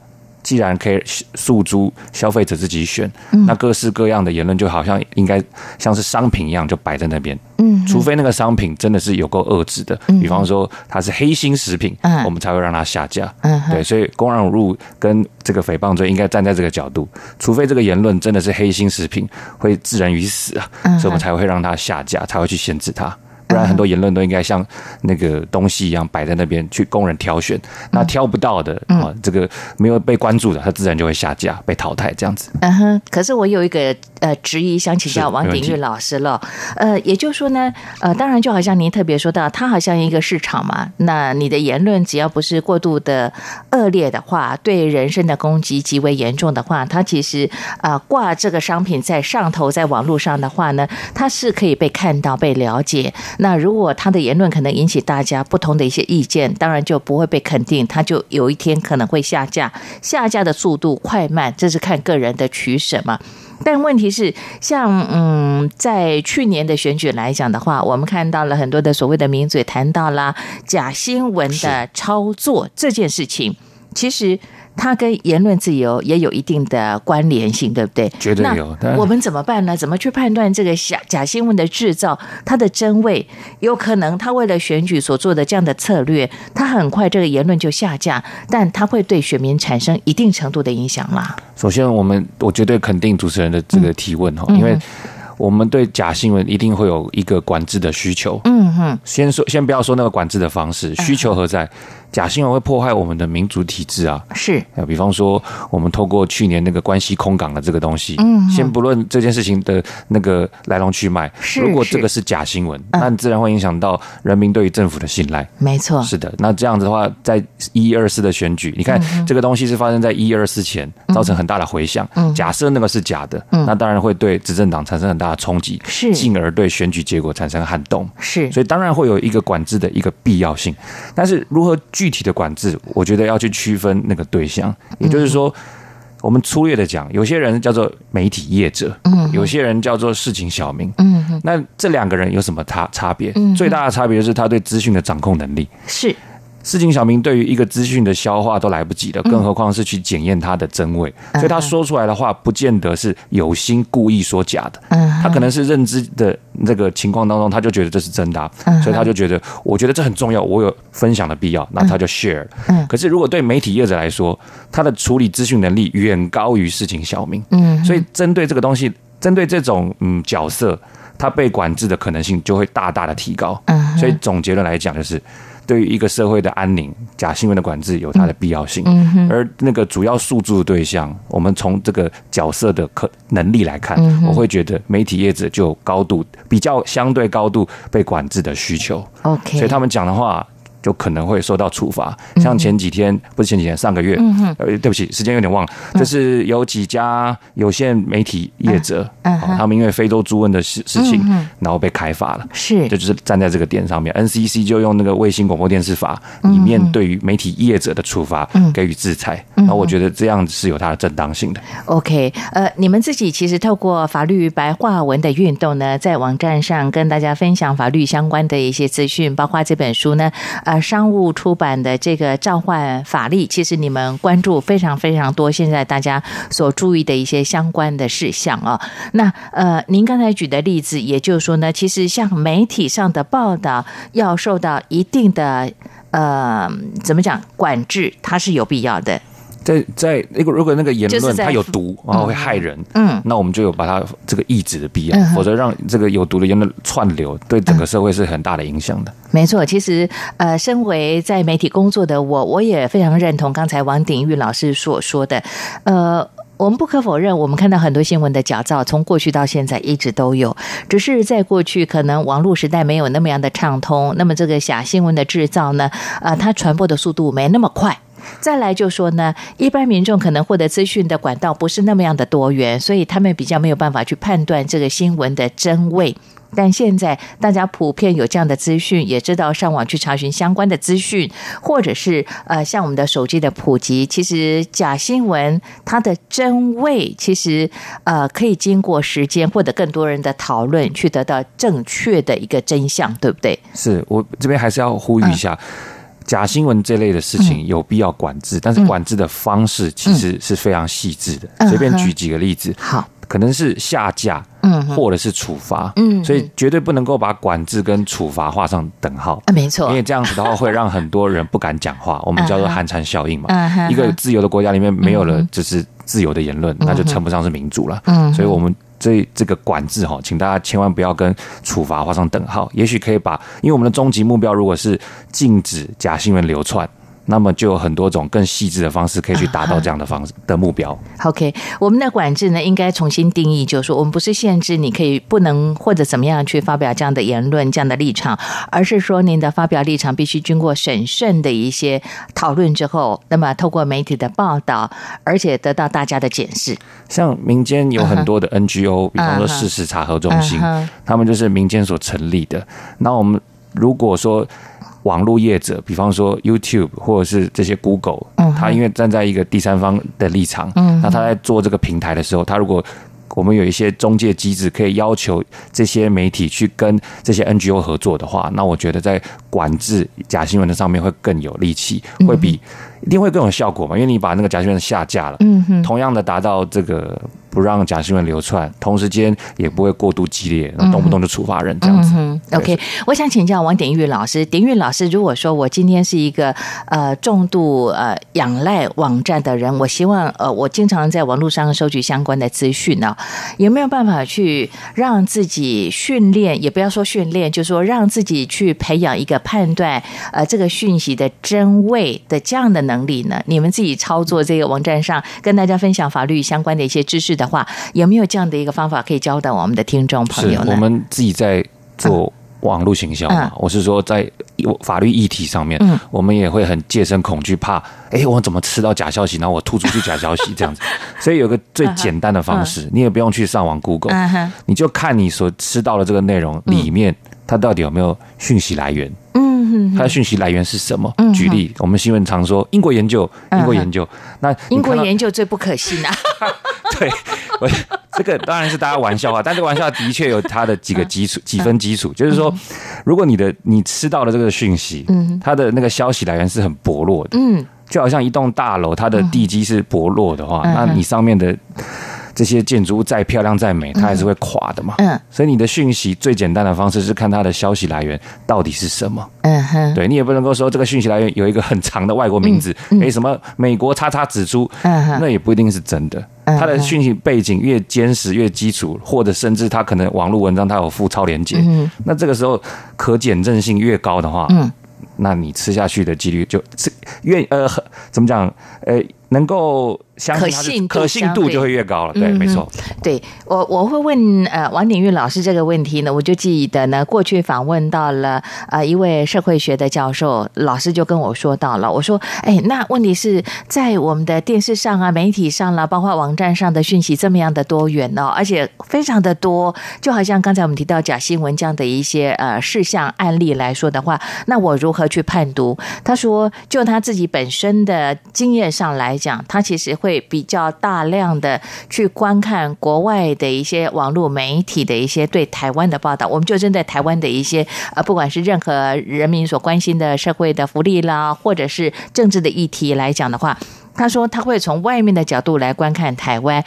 既然可以诉诸消费者自己选，那各式各样的言论就好像应该像是商品一样，就摆在那边。嗯，除非那个商品真的是有够遏制的，比方说它是黑心食品，我们才会让它下架。嗯，对，所以公然侮辱跟这个诽谤罪应该站在这个角度，除非这个言论真的是黑心食品，会致人于死啊，所以我们才会让它下架，才会去限制它。不然很多言论都应该像那个东西一样摆在那边去供人挑选，那挑不到的啊，这个没有被关注的，它自然就会下架被淘汰这样子。嗯哼。可是我有一个呃质疑，想请教王鼎玉老师了。呃，也就是说呢，呃，当然就好像您特别说到，它好像一个市场嘛。那你的言论只要不是过度的恶劣的话，对人身的攻击极为严重的话，它其实啊挂这个商品在上头，在网络上的话呢，它是可以被看到、被了解。那如果他的言论可能引起大家不同的一些意见，当然就不会被肯定，他就有一天可能会下架。下架的速度快慢，这是看个人的取舍嘛。但问题是，像嗯，在去年的选举来讲的话，我们看到了很多的所谓的名嘴谈到了假新闻的操作这件事情，其实。它跟言论自由也有一定的关联性，对不对？绝对有。那我们怎么办呢？怎么去判断这个假假新闻的制造它的真伪？有可能他为了选举所做的这样的策略，他很快这个言论就下架，但他会对选民产生一定程度的影响啦。首先，我们我绝对肯定主持人的这个提问哈，嗯、因为。我们对假新闻一定会有一个管制的需求。嗯哼，先说，先不要说那个管制的方式，需求何在？假新闻会破坏我们的民主体制啊。是，比方说，我们透过去年那个关系空港的这个东西，嗯，先不论这件事情的那个来龙去脉，是，如果这个是。假新闻，那自然会影响到人民对于政府的信赖。没错，是的。那这样子的话，在一二四的选举，你看这个东西是发生在一二四前，造成很大的回响。嗯，假设那个是假的，那当然会对执政党产生很大的。冲击是，进而对选举结果产生撼动。是，所以当然会有一个管制的一个必要性，但是如何具体的管制，我觉得要去区分那个对象，也就是说，我们粗略的讲，有些人叫做媒体业者，嗯，有些人叫做市井小民，嗯，那这两个人有什么差差别？最大的差别就是他对资讯的掌控能力。是。市井小民对于一个资讯的消化都来不及了，更何况是去检验它的真伪。所以他说出来的话，不见得是有心故意说假的。他可能是认知的这个情况当中，他就觉得这是真的，所以他就觉得，我觉得这很重要，我有分享的必要，那他就 share。可是如果对媒体业者来说，他的处理资讯能力远高于市井小民。所以针对这个东西，针对这种嗯角色，他被管制的可能性就会大大的提高。所以总结论来讲，就是。对于一个社会的安宁，假新闻的管制有它的必要性。而那个主要诉诸的对象，我们从这个角色的可能力来看，我会觉得媒体业者就有高度比较相对高度被管制的需求。OK，所以他们讲的话。就可能会受到处罚，像前几天不是前几天，上个月，呃，对不起，时间有点忘了，就是有几家有线媒体业者，他们因为非洲猪瘟的事事情，然后被开罚了，是，这就是站在这个点上面，NCC 就用那个卫星广播电视法里面对于媒体业者的处罚给予制裁，那我觉得这样子是有它的正当性的。OK，呃，你们自己其实透过法律白话文的运动呢，在网站上跟大家分享法律相关的一些资讯，包括这本书呢。呃，商务出版的这个召唤法力，其实你们关注非常非常多。现在大家所注意的一些相关的事项啊，那呃，您刚才举的例子，也就是说呢，其实像媒体上的报道要受到一定的呃，怎么讲管制，它是有必要的。在在那个如果那个言论它有毒，然后会害人，嗯，那我们就有把它这个抑制的必要，否则让这个有毒的言论串流，对整个社会是很大的影响的。没错，其实呃，身为在媒体工作的我，我也非常认同刚才王鼎玉老师所说的。呃，我们不可否认，我们看到很多新闻的假造，从过去到现在一直都有，只是在过去可能网络时代没有那么样的畅通，那么这个假新闻的制造呢，呃，它传播的速度没那么快。再来就说呢，一般民众可能获得资讯的管道不是那么样的多元，所以他们比较没有办法去判断这个新闻的真伪。但现在大家普遍有这样的资讯，也知道上网去查询相关的资讯，或者是呃，像我们的手机的普及，其实假新闻它的真伪，其实呃可以经过时间或者更多人的讨论，去得到正确的一个真相，对不对？是我这边还是要呼吁一下。假新闻这类的事情有必要管制，但是管制的方式其实是非常细致的。随便举几个例子，好，可能是下架，嗯，或者是处罚，嗯，所以绝对不能够把管制跟处罚画上等号。啊，没错，因为这样子的话会让很多人不敢讲话，我们叫做寒蝉效应嘛。一个自由的国家里面没有了就是自由的言论，那就称不上是民主了。嗯，所以我们。这这个管制哈，请大家千万不要跟处罚画上等号。也许可以把，因为我们的终极目标如果是禁止假新闻流窜。那么就有很多种更细致的方式可以去达到这样的方式的目标。OK，我们的管制呢，应该重新定义，就是说我们不是限制你可以不能或者怎么样去发表这样的言论、这样的立场，而是说您的发表立场必须经过审慎的一些讨论之后，那么透过媒体的报道，而且得到大家的检视。像民间有很多的 NGO，比方说事实查核中心，他们就是民间所成立的。那我们如果说。网络业者，比方说 YouTube 或者是这些 Google，他因为站在一个第三方的立场，那他在做这个平台的时候，他如果我们有一些中介机制，可以要求这些媒体去跟这些 NGO 合作的话，那我觉得在管制假新闻的上面会更有力气，会比一定会更有效果嘛，因为你把那个假新闻下架了，嗯哼，同样的达到这个。不让假新闻流窜，同时间也不会过度激烈，那动不动就处罚人这样子。嗯、OK，我想请教王典玉老师，典玉老师，如果说我今天是一个呃重度呃仰赖网站的人，我希望呃我经常在网络上收集相关的资讯呢，有没有办法去让自己训练？也不要说训练，就是说让自己去培养一个判断呃这个讯息的真伪的这样的能力呢？你们自己操作这个网站上跟大家分享法律相关的一些知识的话，有没有这样的一个方法可以教导我们的听众朋友呢？我们自己在做网络行销嘛，嗯、我是说在法律议题上面，嗯、我们也会很戒慎恐惧，怕哎，我怎么吃到假消息，然后我吐出去假消息这样子。所以有个最简单的方式，嗯、你也不用去上网 Google，、嗯、你就看你所吃到的这个内容里面，它到底有没有讯息来源。嗯它的讯息来源是什么？举例，我们新闻常说英国研究，英国研究。那英国研究最不可信啊！对，我这个当然是大家玩笑话，但这个玩笑的确有它的几个基础、几分基础。就是说，如果你的你吃到的这个讯息，它的那个消息来源是很薄弱的，嗯，就好像一栋大楼，它的地基是薄弱的话，那你上面的。这些建筑物再漂亮再美，它还是会垮的嘛。嗯，所以你的讯息最简单的方式是看它的消息来源到底是什么。嗯哼，对，你也不能够说这个讯息来源有一个很长的外国名字，诶，什么美国叉叉指出，嗯，那也不一定是真的。它的讯息背景越坚实越基础，或者甚至它可能网络文章它有附超连结，那这个时候可检证性越高的话，嗯，那你吃下去的几率就越呃怎么讲呃。能够相信可信可信度就会越高了，对，没错。对我我会问呃王鼎玉老师这个问题呢，我就记得呢，过去访问到了呃一位社会学的教授，老师就跟我说到了，我说哎，那问题是在我们的电视上啊、媒体上啦，包括网站上的讯息这么样的多元哦，而且非常的多，就好像刚才我们提到假新闻这样的一些呃事项案例来说的话，那我如何去判读？他说，就他自己本身的经验上来。讲他其实会会比较大量的去观看国外的一些网络媒体的一些对台湾的报道，我们就针对台湾的一些呃，不管是任何人民所关心的社会的福利啦，或者是政治的议题来讲的话，他说他会从外面的角度来观看台湾，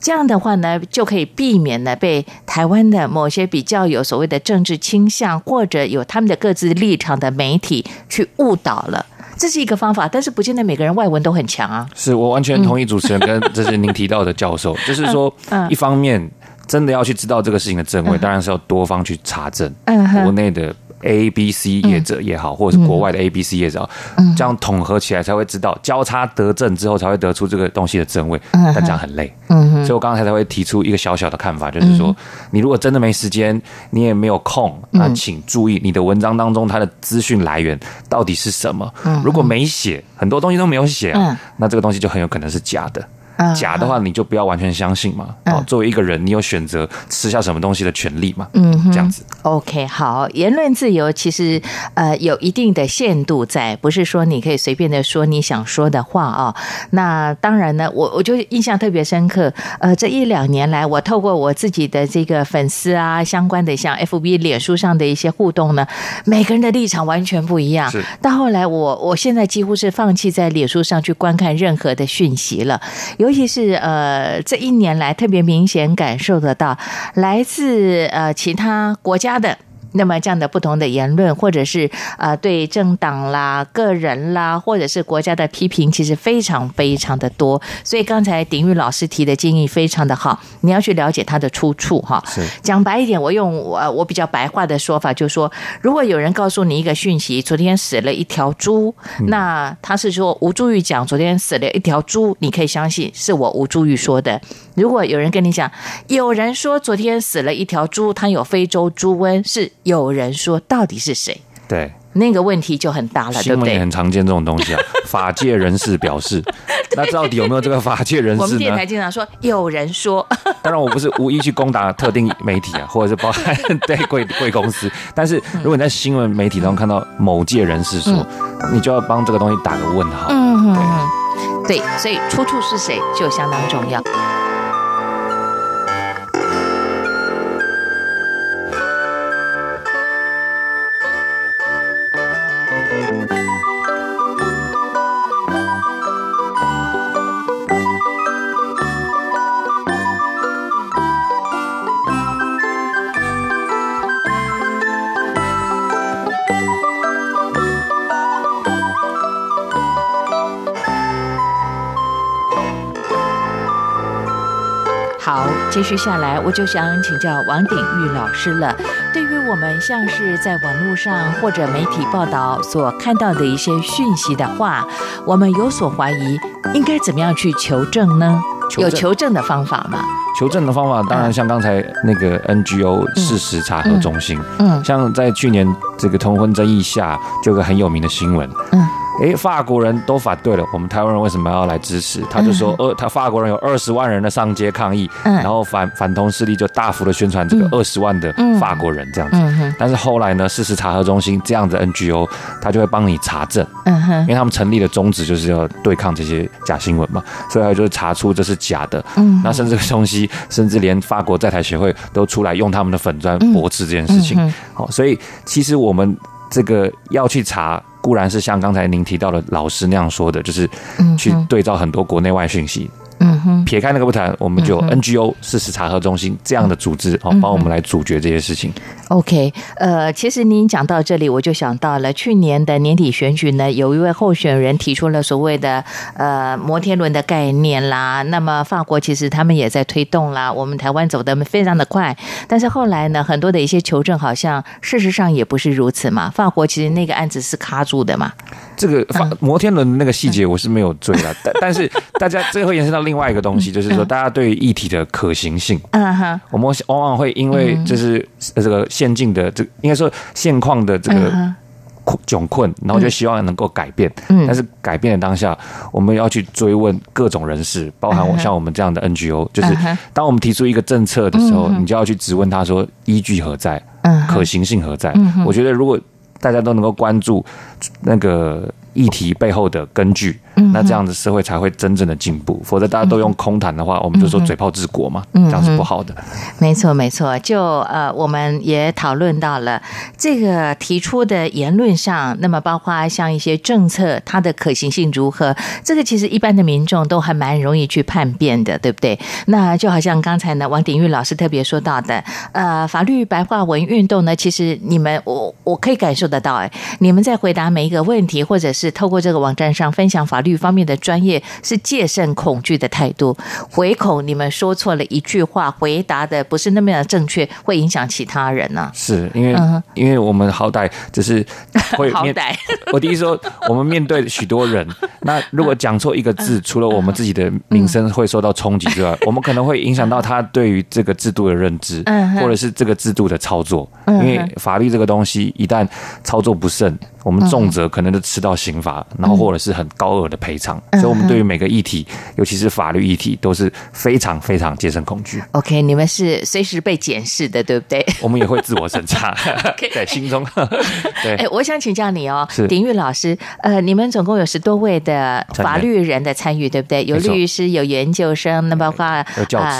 这样的话呢，就可以避免呢被台湾的某些比较有所谓的政治倾向或者有他们的各自立场的媒体去误导了。这是一个方法，但是不见得每个人外文都很强啊。是我完全同意主持人跟这是您提到的教授，嗯、就是说，一方面真的要去知道这个事情的真伪，嗯、当然是要多方去查证，嗯、国内的。A、B、C 业者也好，或者是国外的 A、B、C 业者，这样统合起来才会知道，交叉得证之后才会得出这个东西的真伪。但这样很累，所以我刚才才会提出一个小小的看法，就是说，你如果真的没时间，你也没有空，那请注意你的文章当中它的资讯来源到底是什么。如果没写，很多东西都没有写，那这个东西就很有可能是假的。假的话，你就不要完全相信嘛。哦，作为一个人，你有选择吃下什么东西的权利嘛？嗯，这样子。OK，好，言论自由其实呃有一定的限度在，不是说你可以随便的说你想说的话啊。那当然呢，我我就印象特别深刻。呃，这一两年来，我透过我自己的这个粉丝啊，相关的像 FB、脸书上的一些互动呢，每个人的立场完全不一样。是。到后来，我我现在几乎是放弃在脸书上去观看任何的讯息了。有尤其是呃，这一年来特别明显感受得到，来自呃其他国家的。那么这样的不同的言论，或者是呃对政党啦、个人啦，或者是国家的批评，其实非常非常的多。所以刚才鼎玉老师提的建议非常的好，你要去了解它的出处哈。是讲白一点，我用我我比较白话的说法，就是说，如果有人告诉你一个讯息，昨天死了一条猪，那他是说吴祝玉讲昨天死了一条猪，你可以相信是我吴祝玉说的。如果有人跟你讲，有人说昨天死了一条猪，它有非洲猪瘟，是有人说，到底是谁？对，那个问题就很大了，对不对？很常见这种东西啊。法界人士表示，那到底有没有这个法界人士呢？我们电台经常说有人说，当然我不是无意去攻打特定媒体啊，或者是包含 对贵贵公司。但是如果你在新闻媒体中看到某界人士说，嗯、你就要帮这个东西打个问号。嗯，对，对，所以出处是谁就相当重要。接续下来，我就想请教王鼎玉老师了。对于我们像是在网络上或者媒体报道所看到的一些讯息的话，我们有所怀疑，应该怎么样去求证呢？求有求证的方法吗？求证的方法当然像刚才那个 NGO 事实查核中心，嗯，嗯，像在去年这个同婚争议下，就有个很有名的新闻，嗯。哎，法国人都反对了，我们台湾人为什么要来支持？他就说，呃，他法国人有二十万人的上街抗议，然后反反同势力就大幅的宣传这个二十万的法国人这样子。但是后来呢，事实查核中心这样的 NGO，他就会帮你查证，因为他们成立的宗旨就是要对抗这些假新闻嘛，所以他就查出这是假的。那甚至这个东西，甚至连法国在台协会都出来用他们的粉砖驳斥这件事情。好，所以其实我们这个要去查。固然是像刚才您提到的老师那样说的，就是去对照很多国内外讯息。嗯哼，撇开那个不谈，我们就 NGO 事实查核中心这样的组织哦，帮我们来阻绝这些事情。OK，呃，其实您讲到这里，我就想到了去年的年底选举呢，有一位候选人提出了所谓的呃摩天轮的概念啦。那么法国其实他们也在推动啦，我们台湾走得非常的快，但是后来呢，很多的一些求证好像事实上也不是如此嘛。法国其实那个案子是卡住的嘛。这个法摩天轮的那个细节我是没有追了，但但是大家最后延伸到另外一个东西，就是说大家对于议题的可行性，嗯哼，我们往往会因为就是这个现境的这应该说现况的这个窘困，然后就希望能够改变，但是改变的当下，我们要去追问各种人士，包含我像我们这样的 NGO，就是当我们提出一个政策的时候，你就要去质问他说依据何在，可行性何在？我觉得如果大家都能够关注那个议题背后的根据。那这样子社会才会真正的进步，否则大家都用空谈的话，我们就说嘴炮治国嘛，这样是不好的。没错，没错。就呃，我们也讨论到了这个提出的言论上，那么包括像一些政策，它的可行性如何，这个其实一般的民众都还蛮容易去判变的，对不对？那就好像刚才呢，王鼎玉老师特别说到的，呃，法律白话文运动呢，其实你们我我可以感受得到，哎，你们在回答每一个问题，或者是透过这个网站上分享法律。方面的专业是戒慎恐惧的态度，唯恐你们说错了一句话，回答的不是那么样的正确，会影响其他人呢、啊？是因为，因为我们好歹只是会面，好歹我第一说，我们面对许多人，那如果讲错一个字，除了我们自己的名声会受到冲击之外，我们可能会影响到他对于这个制度的认知，嗯或者是这个制度的操作。因为法律这个东西，一旦操作不慎，我们重则可能就吃到刑罚，然后或者是很高额的赔偿。所以，我们对于每个议题，尤其是法律议题，都是非常非常戒慎恐惧。OK，你们是随时被检视的，对不对？我们也会自我审查，在心中。对，哎，我想请教你哦，鼎玉老师，呃，你们总共有十多位的法律人的参与，对不对？有律师，有研究生，那包括啊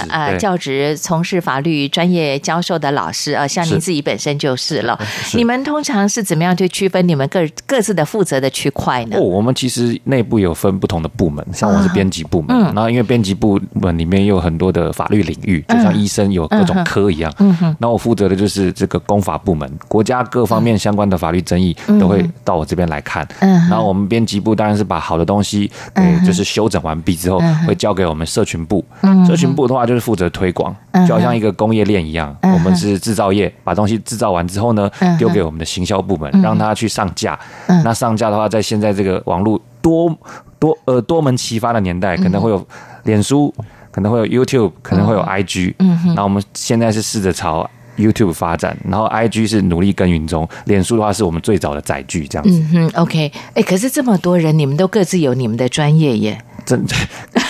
啊教职从事法律专业教授的老师啊，像您自己本身就是了。你们通常是怎么样去区分你们各各自的负责的区块呢？哦，我们其实内部有分不同的部门，像我是编辑部门，然后因为编辑部门里面有很多的法律领域，就像医生有各种科一样。嗯哼，那我负责的就是这个公法部门，国家各方面相关的法律争议都会到我这边来看。嗯，然后我们编辑部当然是把好的东西给就是修整完毕之后，会交给我们社群部。嗯社群部的话就是负责推广，就好像一个工业链一样，我们是制造业，把东西制造完之后呢，丢给我们的行销部门，让他去上架。那上架的话，在现在这个网络多多呃多门齐发的年代，可能会有脸书，可能会有 YouTube，可能会有 IG。嗯哼。那我们现在是试着朝 YouTube 发展，然后 IG 是努力耕耘中，脸书的话是我们最早的载具，这样子。嗯哼，OK。哎，可是这么多人，你们都各自有你们的专业耶。真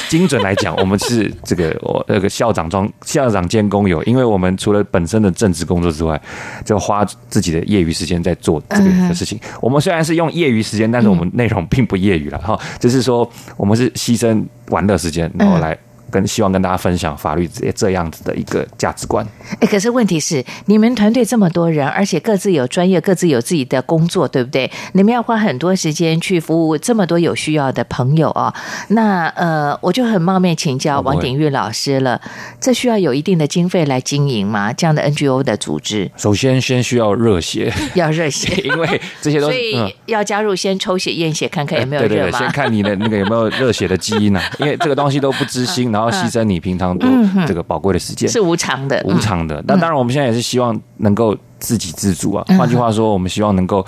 精准来讲，我们是这个我那个校长装校长兼工友，因为我们除了本身的政治工作之外，就花自己的业余时间在做这个的事情。我们虽然是用业余时间，但是我们内容并不业余了哈，就是说我们是牺牲玩的时间，然后来。跟希望跟大家分享法律这这样子的一个价值观。哎，可是问题是，你们团队这么多人，而且各自有专业，各自有自己的工作，对不对？你们要花很多时间去服务这么多有需要的朋友啊、哦。那呃，我就很冒昧请教王鼎玉老师了，这需要有一定的经费来经营吗？这样的 NGO 的组织，首先先需要热血，要热血，因为这些都是 所以要加入，先抽血验血，看看有没有？对对对，先看你的那个有没有热血的基因呢、啊？因为这个东西都不知心然后牺牲你平常多这个宝贵的时间，是无偿的，无偿的。那当然，我们现在也是希望能够自给自足啊。换句话说，我们希望能够。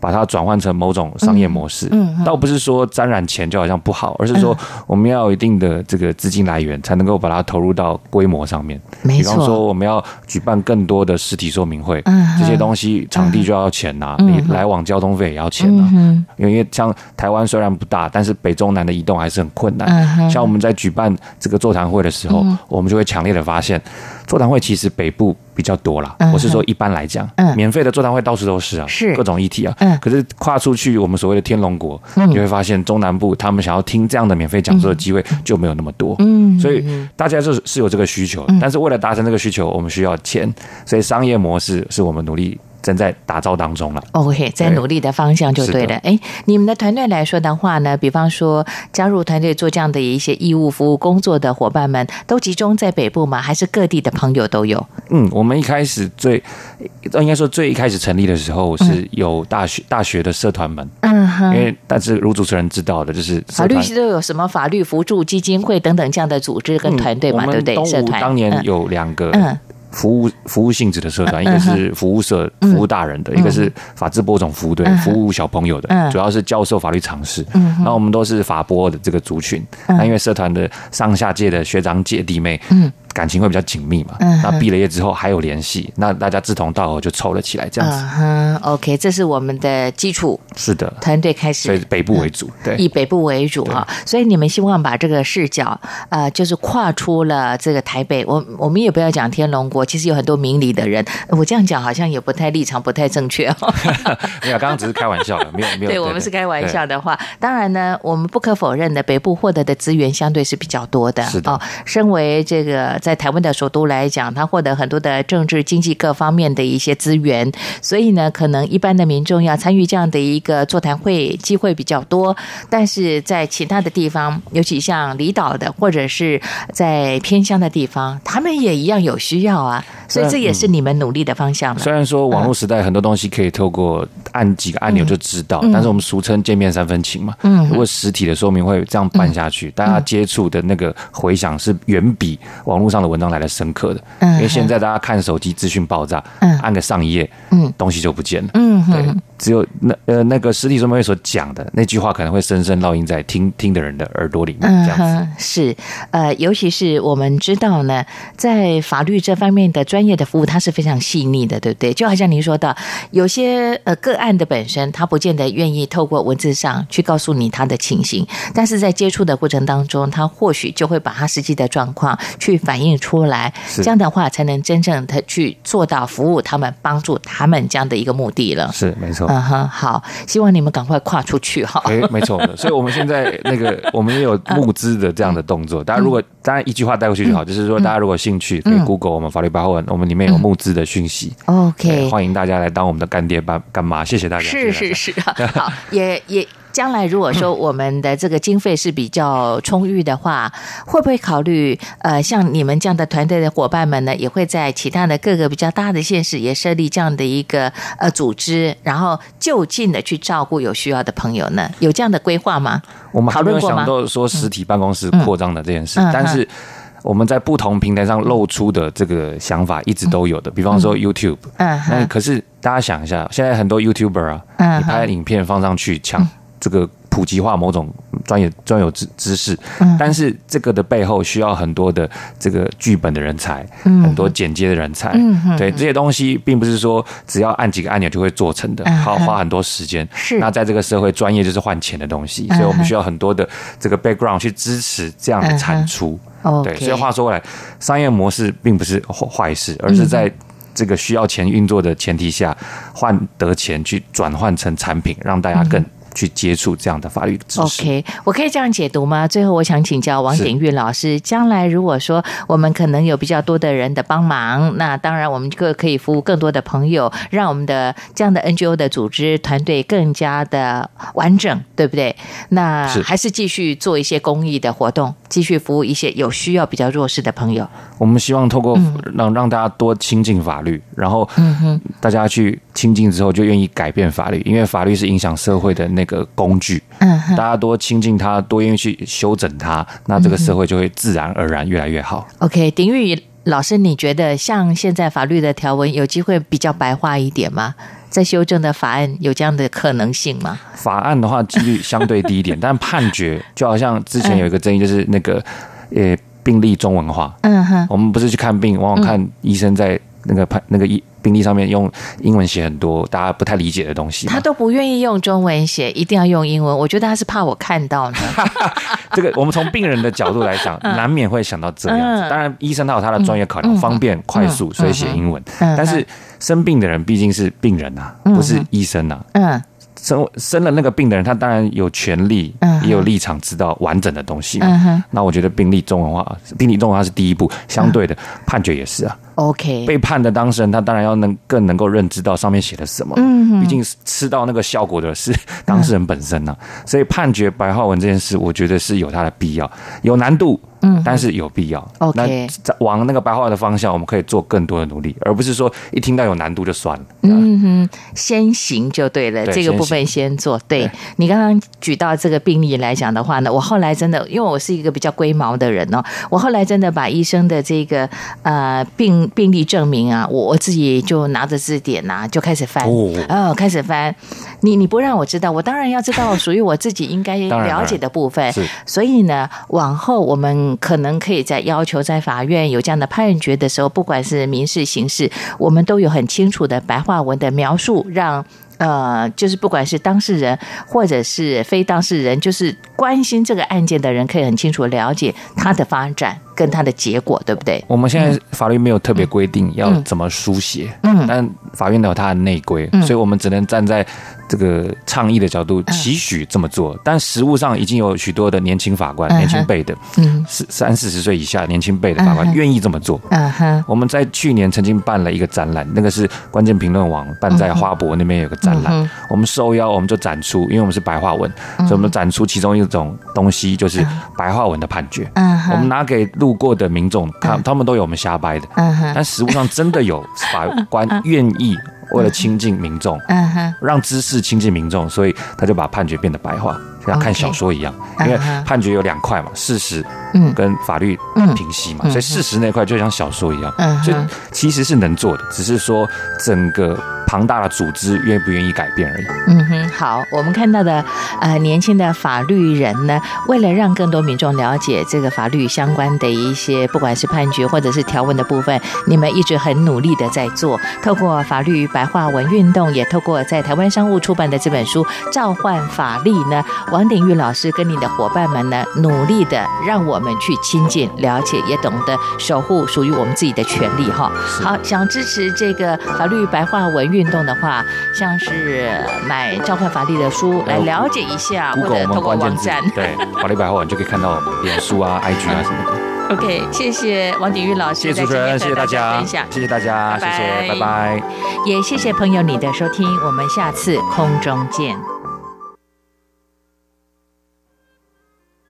把它转换成某种商业模式，嗯，倒不是说沾染钱就好像不好，而是说我们要有一定的这个资金来源，才能够把它投入到规模上面。比方说，我们要举办更多的实体说明会，这些东西场地就要钱呐，你来往交通费也要钱呐。因为像台湾虽然不大，但是北中南的移动还是很困难。像我们在举办这个座谈会的时候，我们就会强烈的发现。座谈会其实北部比较多啦，我是说一般来讲，免费的座谈会到处都是啊，是各种议题啊。可是跨出去我们所谓的天龙国，你会发现中南部他们想要听这样的免费讲座的机会就没有那么多。嗯，所以大家就是是有这个需求，但是为了达成这个需求，我们需要钱，所以商业模式是我们努力。正在打造当中了。OK，在努力的方向就对了。哎，你们的团队来说的话呢，比方说加入团队做这样的一些义务服务工作的伙伴们，都集中在北部吗？还是各地的朋友都有？嗯，我们一开始最应该说最一开始成立的时候是有大学大学的社团们。嗯哼。因为但是如主持人知道的，就是法律系都有什么法律扶助基金会等等这样的组织跟团队嘛，对不对？社团当年有两个。嗯。服务服务性质的社团，一个是服务社服务大人的，一个是法制播种服务队服务小朋友的，主要是教授法律常识。然后我们都是法播的这个族群，那因为社团的上下届的学长姐弟妹。感情会比较紧密嘛？嗯那毕了业之后还有联系，那大家志同道合就凑了起来，这样子。嗯，OK，这是我们的基础。是的，团队开始，所以北部为主，对，以北部为主哈。所以你们希望把这个视角，呃，就是跨出了这个台北。我我们也不要讲天龙国，其实有很多明理的人。我这样讲好像也不太立场不太正确哦。没有，刚刚只是开玩笑的，没有没有。对，我们是开玩笑的话，当然呢，我们不可否认的，北部获得的资源相对是比较多的。是的。哦，身为这个在台湾的首都。来讲，他获得很多的政治、经济各方面的一些资源，所以呢，可能一般的民众要参与这样的一个座谈会机会比较多。但是在其他的地方，尤其像离岛的或者是在偏乡的地方，他们也一样有需要啊。所以这也是你们努力的方向嘛。虽然说网络时代很多东西可以透过按几个按钮就知道，但是我们俗称见面三分情嘛。嗯。如果实体的说明会这样办下去，大家接触的那个回响是远比网络上的文章来的深。刻的，因为现在大家看手机资讯爆炸，按个上一页，嗯，东西就不见了，嗯，对，只有那呃那个实体说明会所讲的那句话，可能会深深烙印在听听的人的耳朵里面，这样子是呃，尤其是我们知道呢，在法律这方面的专业的服务，它是非常细腻的，对不对？就好像您说的，有些呃个案的本身，他不见得愿意透过文字上去告诉你他的情形，但是在接触的过程当中，他或许就会把他实际的状况去反映出来。这样的话，才能真正的去做到服务他们、帮助他们这样的一个目的了。是没错。嗯哼，好，希望你们赶快跨出去哈。哎，没错。所以我们现在那个，我们也有募资的这样的动作。大家如果当然一句话带过去就好，就是说大家如果有兴趣，可以 Google 我们法律白话文，我们里面有募资的讯息。OK，欢迎大家来当我们的干爹干干妈，谢谢大家。是是是，好，也也。将来如果说我们的这个经费是比较充裕的话，会不会考虑呃，像你们这样的团队的伙伴们呢，也会在其他的各个比较大的县市也设立这样的一个呃组织，然后就近的去照顾有需要的朋友呢？有这样的规划吗？我们还没有想到说实体办公室扩张的这件事，但是我们在不同平台上露出的这个想法一直都有的，比方说 YouTube，嗯，那可是大家想一下，现在很多 YouTuber 啊，你拍影片放上去抢。这个普及化某种专业专有知知识，但是这个的背后需要很多的这个剧本的人才，很多剪接的人才，对这些东西，并不是说只要按几个按钮就会做成的，要花很多时间。是。那在这个社会，专业就是换钱的东西，所以我们需要很多的这个 background 去支持这样的产出。对，所以话说回来，商业模式并不是坏事，而是在这个需要钱运作的前提下，换得钱去转换成产品，让大家更。去接触这样的法律知识。OK，我可以这样解读吗？最后，我想请教王鼎玉老师，将来如果说我们可能有比较多的人的帮忙，那当然我们就可以服务更多的朋友，让我们的这样的 NGO 的组织团队更加的完整，对不对？那还是继续做一些公益的活动，继续服务一些有需要、比较弱势的朋友。我们希望透过让让大家多亲近法律，然后大家去。亲近之后，就愿意改变法律，因为法律是影响社会的那个工具。嗯，大家多亲近它，多愿意去修整它，那这个社会就会自然而然越来越好。OK，丁宇老师，你觉得像现在法律的条文有机会比较白话一点吗？在修正的法案有这样的可能性吗？法案的话，几率相对低一点，但判决就好像之前有一个争议，就是那个呃病例中文化。嗯哼，我们不是去看病，往往看医生在那个判那个医。病历上面用英文写很多大家不太理解的东西，他都不愿意用中文写，一定要用英文。我觉得他是怕我看到呢。这个我们从病人的角度来讲，难免会想到这样子。当然，医生他有他的专业考量，方便快速，所以写英文。但是生病的人毕竟是病人呐，不是医生呐。嗯。生生了那个病的人，他当然有权利，也有立场知道完整的东西。那我觉得病历中文化，病历中文化是第一步，相对的判决也是啊。OK，被判的当事人，他当然要能更能够认知到上面写的什么。嗯，毕竟吃到那个效果的是当事人本身呢。所以判决白话文这件事，我觉得是有它的必要，有难度。嗯，但是有必要。OK，那往那个白话文的方向，我们可以做更多的努力，而不是说一听到有难度就算了。嗯哼，先行就对了，对这个部分先做。对，对你刚刚举到这个病例来讲的话呢，我后来真的，因为我是一个比较龟毛的人哦，我后来真的把医生的这个呃病病例证明啊，我我自己就拿着字典呐、啊，就开始翻哦，哦，开始翻。你你不让我知道，我当然要知道属于我自己应该 了解的部分。所以呢，往后我们可能可以在要求在法院有这样的判决的时候，不管是民事、刑事，我们都有很清楚的白话文的描述，让呃，就是不管是当事人或者是非当事人，就是关心这个案件的人，可以很清楚了解它的发展。跟它的结果对不对？我们现在法律没有特别规定要怎么书写，嗯，但法院有它的内规，所以我们只能站在这个倡议的角度，期许这么做。但实务上已经有许多的年轻法官，年轻辈的，嗯，四三四十岁以下年轻辈的法官愿意这么做。嗯哼，我们在去年曾经办了一个展览，那个是关键评论网办在花博那边有个展览，我们受邀我们就展出，因为我们是白话文，所以我们展出其中一种东西就是白话文的判决。嗯，我们拿给路过的民众，看他们都有我们瞎掰的，嗯哼。但实务上真的有法官 愿意为了亲近民众，嗯哼。让知识亲近民众，所以他就把判决变得白话，像看小说一样。因为判决有两块嘛，事实嗯。跟法律平息嘛，所以事实那块就像小说一样，所以其实是能做的，只是说整个。庞大的组织愿不愿意改变而已。嗯哼，好，我们看到的呃年轻的法律人呢，为了让更多民众了解这个法律相关的一些，不管是判决或者是条文的部分，你们一直很努力的在做。透过法律白话文运动，也透过在台湾商务出版的这本书《召唤法律》呢，王鼎玉老师跟你的伙伴们呢，努力的让我们去亲近、了解，也懂得守护属于我们自己的权利哈。好，想支持这个法律白话文运。运动的话，像是买《召唤法力》的书来了解一下，或者通过网站，对，法律白话文就可以看到脸书啊、IG 啊什么的。OK，谢谢王鼎玉老师，谢谢主持人，谢谢大家，谢谢大家，谢谢，拜拜。也谢谢朋友你的收听，我们下次空中见。